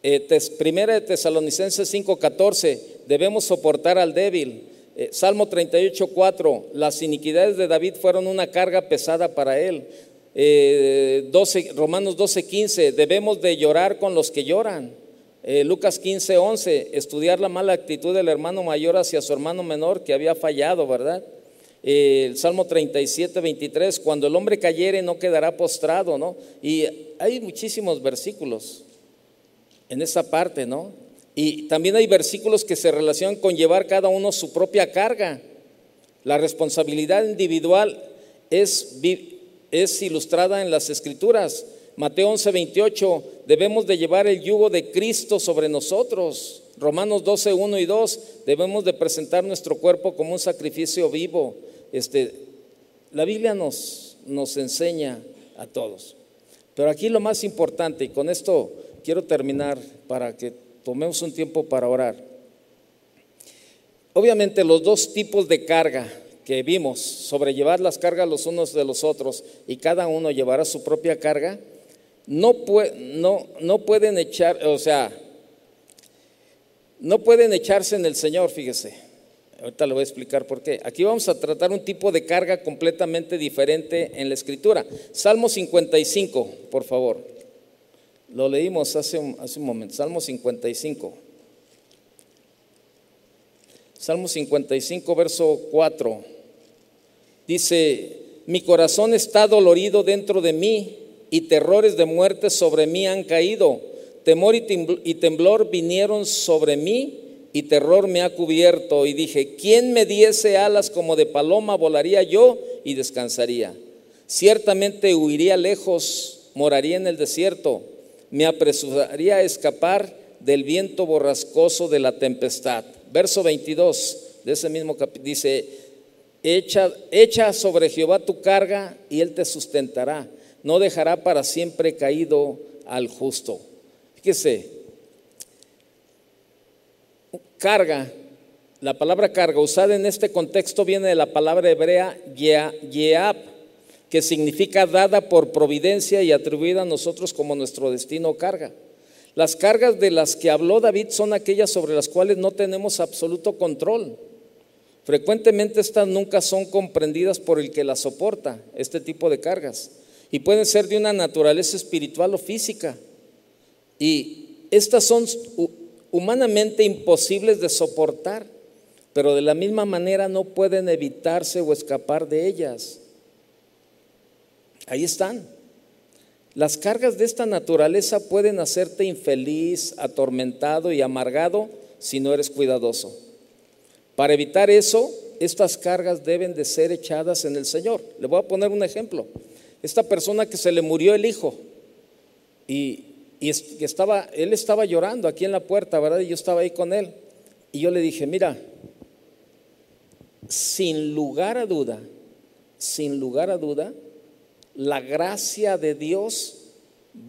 Eh, primera de Tesalonicenses 5.14, debemos soportar al débil. Eh, Salmo 38.4, las iniquidades de David fueron una carga pesada para él. 12, Romanos 12.15, debemos de llorar con los que lloran. Eh, Lucas 15, 11, estudiar la mala actitud del hermano mayor hacia su hermano menor que había fallado, ¿verdad? Eh, el Salmo 37, 23, cuando el hombre cayere no quedará postrado, ¿no? Y hay muchísimos versículos en esa parte, ¿no? Y también hay versículos que se relacionan con llevar cada uno su propia carga. La responsabilidad individual es, es ilustrada en las escrituras. Mateo 11, 28, debemos de llevar el yugo de Cristo sobre nosotros. Romanos 12, 1 y 2, debemos de presentar nuestro cuerpo como un sacrificio vivo. Este, la Biblia nos, nos enseña a todos. Pero aquí lo más importante, y con esto quiero terminar para que tomemos un tiempo para orar. Obviamente los dos tipos de carga que vimos, sobrellevar las cargas los unos de los otros y cada uno llevará su propia carga, no, no, no pueden echar, o sea, no pueden echarse en el Señor, fíjese. Ahorita le voy a explicar por qué. Aquí vamos a tratar un tipo de carga completamente diferente en la escritura. Salmo 55, por favor. Lo leímos hace un, hace un momento. Salmo 55. Salmo 55, verso 4. Dice, mi corazón está dolorido dentro de mí y terrores de muerte sobre mí han caído. Temor y temblor vinieron sobre mí y terror me ha cubierto. Y dije, ¿quién me diese alas como de paloma? Volaría yo y descansaría. Ciertamente huiría lejos, moraría en el desierto. Me apresuraría a escapar del viento borrascoso de la tempestad. Verso 22 de ese mismo capítulo dice, echa, echa sobre Jehová tu carga y él te sustentará no dejará para siempre caído al justo. Fíjese, carga, la palabra carga usada en este contexto viene de la palabra hebrea yeab, que significa dada por providencia y atribuida a nosotros como nuestro destino carga. Las cargas de las que habló David son aquellas sobre las cuales no tenemos absoluto control. Frecuentemente estas nunca son comprendidas por el que las soporta, este tipo de cargas y pueden ser de una naturaleza espiritual o física. Y estas son humanamente imposibles de soportar, pero de la misma manera no pueden evitarse o escapar de ellas. Ahí están. Las cargas de esta naturaleza pueden hacerte infeliz, atormentado y amargado si no eres cuidadoso. Para evitar eso, estas cargas deben de ser echadas en el Señor. Le voy a poner un ejemplo. Esta persona que se le murió el hijo y, estaba, él estaba llorando aquí en la puerta, ¿verdad? Y yo estaba ahí con él. Y yo le dije, mira, sin lugar a duda, sin lugar a duda, la gracia de Dios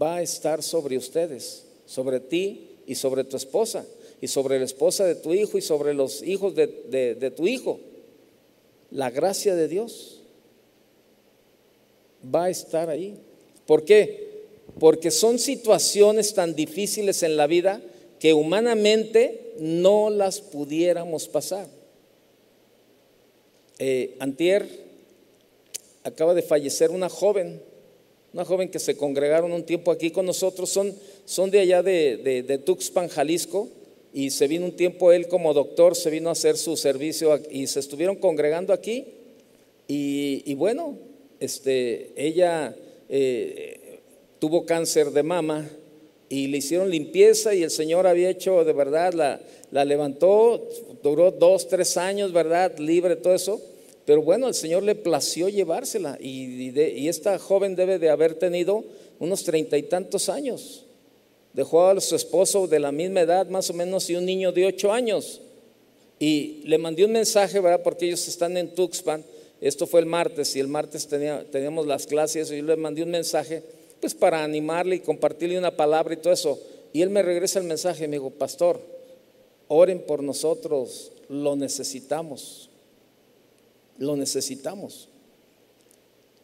va a estar sobre ustedes, sobre ti y sobre tu esposa, y sobre la esposa de tu hijo y sobre los hijos de, tu hijo. La gracia de Dios va a estar ahí. ¿Por qué? Porque son situaciones tan difíciles en la vida que humanamente no las pudiéramos pasar. Eh, antier acaba de fallecer una joven una joven que se congregaron un tiempo aquí con nosotros, son, son de allá de, Tuxpan, Jalisco, y se vino un tiempo él como doctor, se vino a hacer su servicio y se estuvieron congregando aquí. Y, bueno, este, ella eh, tuvo cáncer de mama y le hicieron limpieza y el Señor había hecho de verdad, la, la levantó, duró dos, tres años, ¿verdad? Libre, todo eso. Pero bueno, el Señor le plació llevársela y, esta joven debe de haber tenido unos treinta y tantos años. Dejó a su esposo de la misma edad, más o menos, y un niño de ocho años. Y le mandé un mensaje, ¿verdad? Porque ellos están en Tuxpan. Esto fue el martes y el martes teníamos las clases y yo le mandé un mensaje, pues para animarle y compartirle una palabra y todo eso. Y él me regresa el mensaje y me dijo, pastor, oren por nosotros, lo necesitamos lo necesitamos.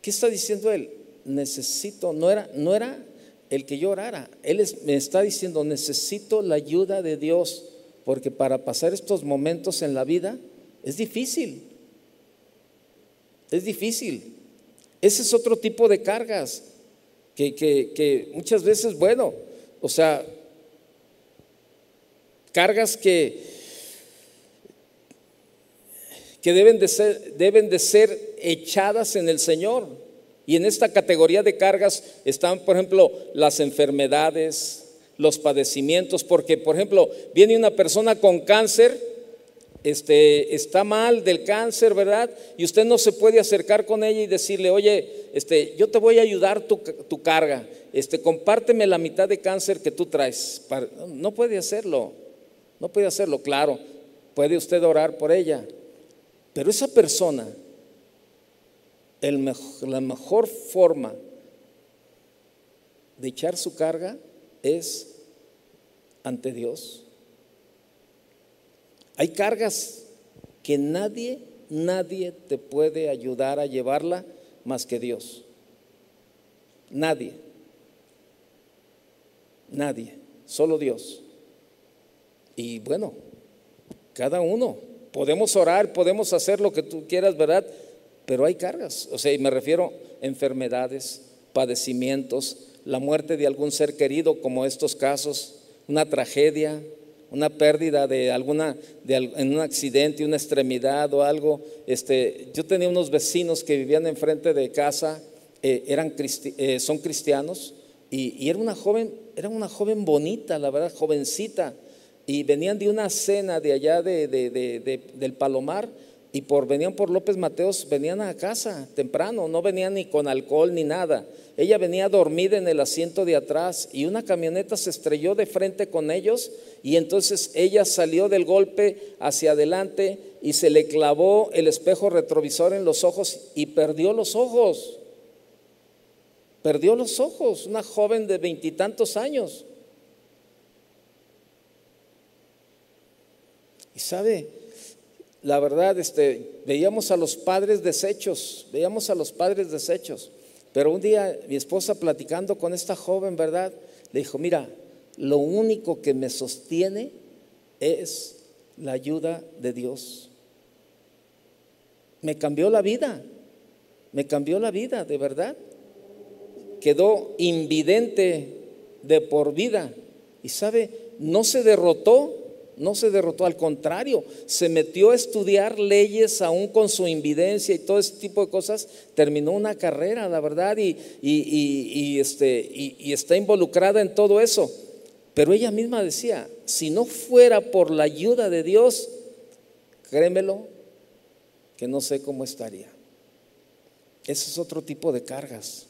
¿Qué está diciendo él? Necesito, no era, no era el que yo orara, él me está diciendo, necesito la ayuda de Dios, porque para pasar estos momentos en la vida es difícil. Es difícil. Ese es otro tipo de cargas que, que muchas veces, bueno, o sea, cargas que, que deben de ser, deben de ser echadas en el Señor. Y en esta categoría de cargas están, por ejemplo, las enfermedades, los padecimientos, porque, por ejemplo, viene una persona con cáncer, este, está mal del cáncer, ¿verdad? Y usted no se puede acercar con ella y decirle, oye, este, yo te voy a ayudar tu, tu carga, este, compárteme la mitad de cáncer que tú traes. No puede hacerlo, no puede hacerlo, claro, puede usted orar por ella, pero esa persona, la mejor forma de echar su carga es ante Dios. Hay cargas que nadie, nadie te puede ayudar a llevarla más que Dios. Nadie. Nadie. Solo Dios. Y bueno, cada uno Podemos orar, podemos hacer lo que tú quieras, ¿verdad? Pero hay cargas. O sea, y me refiero a enfermedades, padecimientos, la muerte de algún ser querido, como estos casos, una tragedia, una pérdida de alguna, de, en un accidente, una extremidad o algo. Este, yo tenía unos vecinos que vivían enfrente de casa, eh, eran eh, son cristianos, y, y, era una joven, era una joven bonita, la verdad, jovencita y venían de una cena de allá de, del Palomar y por venían por López Mateos, venían a casa temprano, no venían ni con alcohol ni nada. Ella venía dormida en el asiento de atrás y una camioneta se estrelló de frente con ellos y entonces ella salió del golpe hacia adelante y se le clavó el espejo retrovisor en los ojos y perdió los ojos. Perdió los ojos, una joven de veintitantos años. Y sabe, la verdad, este, veíamos a los padres deshechos, veíamos a los padres deshechos. Pero un día mi esposa platicando con esta joven, ¿verdad? Le dijo, mira, lo único que me sostiene es la ayuda de Dios. Me cambió la vida, me cambió la vida, de verdad. Quedó invidente de por vida. Y sabe, no se derrotó, no se derrotó, al contrario, se metió a estudiar leyes aún con su invidencia y todo ese tipo de cosas, terminó una carrera, la verdad, y, y, este, y está involucrada en todo eso. Pero ella misma decía, si no fuera por la ayuda de Dios, créemelo, que no sé cómo estaría. Ese es otro tipo de cargas.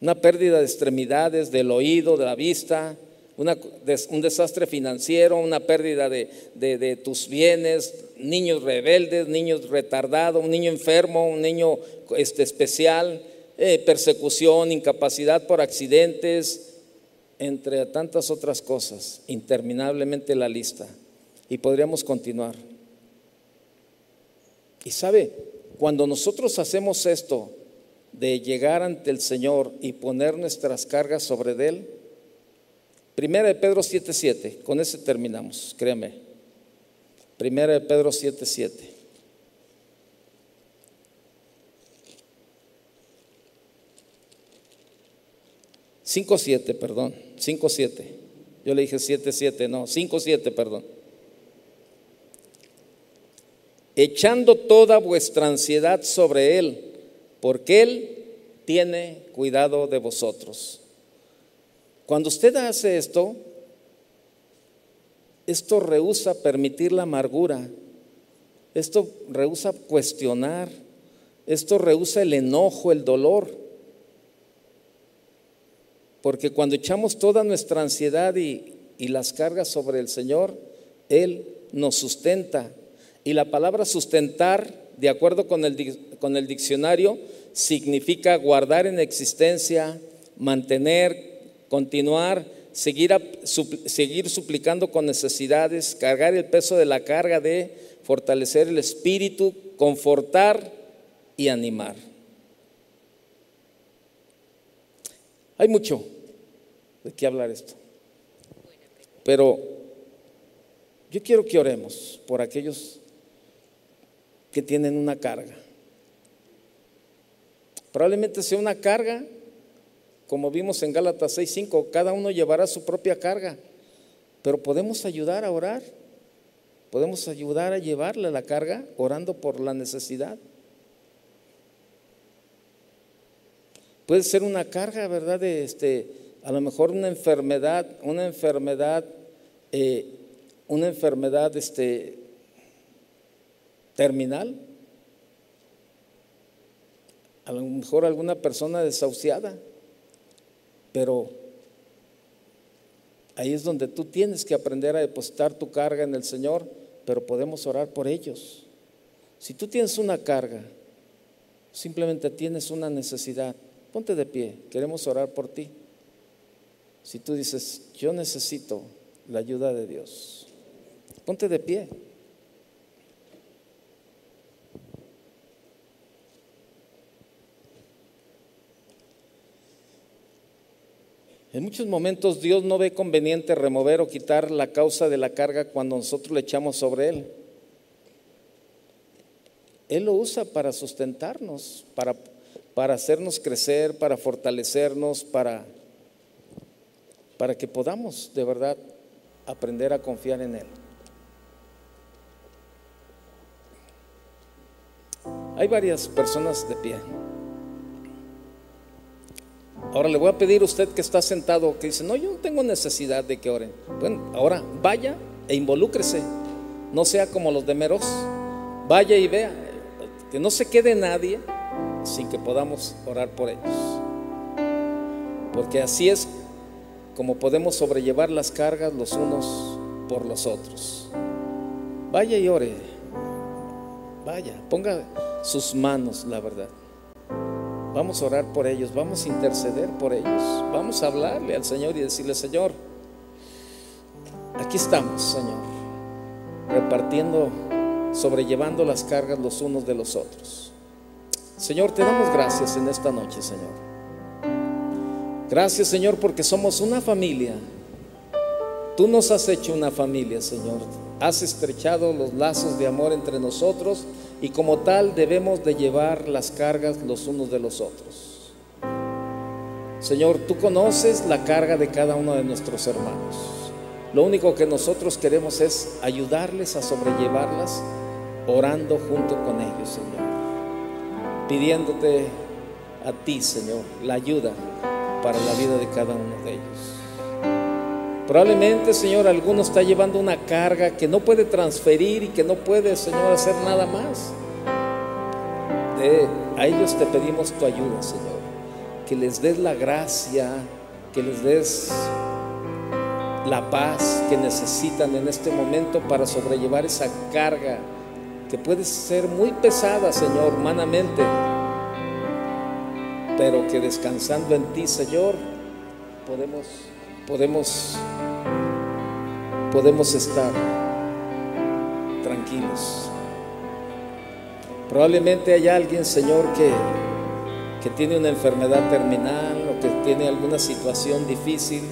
Una pérdida de extremidades, del oído, de la vista, un desastre financiero, una pérdida de, tus bienes, niños rebeldes, niños retardados, un niño enfermo, un niño este, especial, eh, persecución, incapacidad por accidentes, entre tantas otras cosas, interminablemente la lista. Y podríamos continuar. Y sabe, cuando nosotros hacemos esto de llegar ante el Señor y poner nuestras cargas sobre Él, Primera de Pedro 7:7, con ese terminamos, créeme. Primera de Pedro 7:7. Cinco siete, perdón, cinco siete. Yo le dije siete siete, no, cinco siete, perdón. Echando toda vuestra ansiedad sobre él, porque él tiene cuidado de vosotros. Cuando usted hace esto, esto rehúsa permitir la amargura, esto rehúsa cuestionar, esto rehúsa el enojo, el dolor. Porque cuando echamos toda nuestra ansiedad y, y las cargas sobre el Señor, Él nos sustenta. Y la palabra sustentar, de acuerdo con el, con el diccionario, significa guardar en existencia, mantener, continuar, seguir, seguir suplicando con necesidades, cargar el peso de la carga de fortalecer el espíritu, confortar y animar. Hay mucho de qué hablar esto. Pero yo quiero que oremos por aquellos que tienen una carga. Probablemente sea una carga como vimos en Gálatas 6:5, cada uno llevará su propia carga, pero podemos ayudar a orar, podemos ayudar a llevarle la carga orando por la necesidad. Puede ser una carga, ¿verdad? De este, a lo mejor una enfermedad, una enfermedad, eh, una enfermedad este, terminal. A lo mejor alguna persona desahuciada. Pero ahí es donde tú tienes que aprender a depositar tu carga en el Señor, pero podemos orar por ellos. Si tú tienes una carga, simplemente tienes una necesidad, ponte de pie, queremos orar por ti. Si tú dices, yo necesito la ayuda de Dios, ponte de pie. En muchos momentos Dios no ve conveniente remover o quitar la causa de la carga cuando nosotros le echamos sobre Él. Él lo usa para sustentarnos, para, para hacernos crecer, para fortalecernos, para, para que podamos de verdad aprender a confiar en Él. Hay varias personas de pie. Ahora le voy a pedir a usted que está sentado, que dice, no, yo no tengo necesidad de que oren. Bueno, ahora vaya e involúcrese. No sea como los de Meros. Vaya y vea. Que no se quede nadie sin que podamos orar por ellos. Porque así es como podemos sobrellevar las cargas los unos por los otros. Vaya y ore. Vaya, ponga sus manos, la verdad. Vamos a orar por ellos, vamos a interceder por ellos, vamos a hablarle al Señor y decirle, Señor, aquí estamos, Señor, repartiendo, sobrellevando las cargas los unos de los otros. Señor, te damos gracias en esta noche, Señor. Gracias, Señor, porque somos una familia. Tú nos has hecho una familia, Señor. Has estrechado los lazos de amor entre nosotros y como tal debemos de llevar las cargas los unos de los otros. Señor, tú conoces la carga de cada uno de nuestros hermanos. Lo único que nosotros queremos es ayudarles a sobrellevarlas orando junto con ellos, Señor. Pidiéndote a ti, Señor, la ayuda para la vida de cada uno de ellos. Probablemente, Señor, alguno está llevando una carga que no puede transferir y que no puede, Señor, hacer nada más. a ellos te pedimos tu ayuda, Señor. Que les des la gracia, que les des la paz que necesitan en este momento para sobrellevar esa carga que puede ser muy pesada, Señor, humanamente, pero que descansando en ti, Señor, podemos, podemos, podemos estar tranquilos. Probablemente hay alguien, Señor, que, que tiene una enfermedad terminal o que tiene alguna situación difícil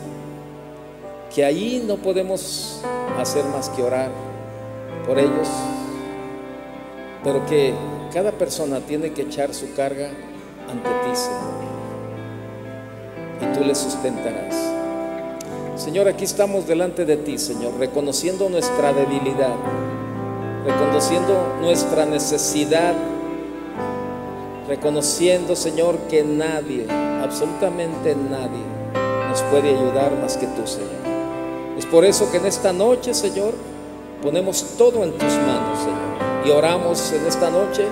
que ahí no podemos hacer más que orar por ellos, pero que cada persona tiene que echar su carga ante ti, Señor, y tú le sustentarás. Señor, aquí estamos delante de ti, Señor, reconociendo nuestra debilidad, reconociendo nuestra necesidad, reconociendo, Señor, que nadie, absolutamente nadie, nos puede ayudar más que tú, Señor. Es por eso que en esta noche, Señor, ponemos todo en tus manos, Señor. Y oramos en esta noche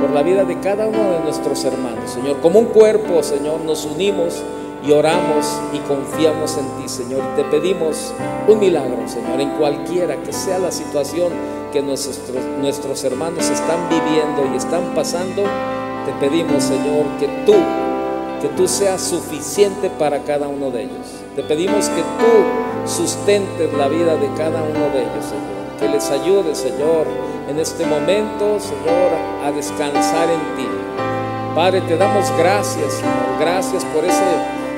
por la vida de cada uno de nuestros hermanos, Señor. Como un cuerpo, Señor, nos unimos y oramos y confiamos en ti, Señor. Y te pedimos un milagro, Señor, en cualquiera que sea la situación que nuestros, nuestros hermanos están viviendo y están pasando. Te pedimos, Señor, que tú, que tú seas suficiente para cada uno de ellos. Te pedimos que tú sustentes la vida de cada uno de ellos, Señor. Que les ayude, Señor, en este momento, Señor, a descansar en ti. Padre, te damos gracias, Señor. Gracias por ese,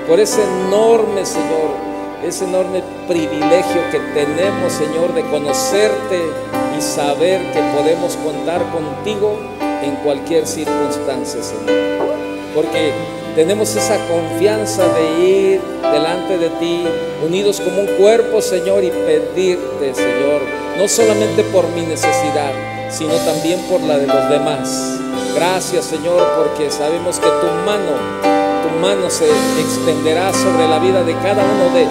por ese enorme, Señor, ese enorme privilegio que tenemos, Señor, de conocerte y saber que podemos contar contigo en cualquier circunstancia, Señor. Porque tenemos esa confianza de ir delante de ti, unidos como un cuerpo, Señor, y pedirte, Señor, no solamente por mi necesidad, sino también por la de los demás. Gracias, Señor, porque sabemos que tu mano, tu mano se extenderá sobre la vida de cada uno de,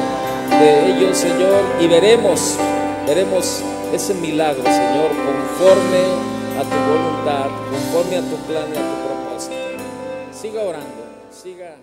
de ellos, Señor, y veremos, veremos ese milagro, Señor, conforme a tu voluntad, conforme a tu plan y a tu propósito. Siga orando siga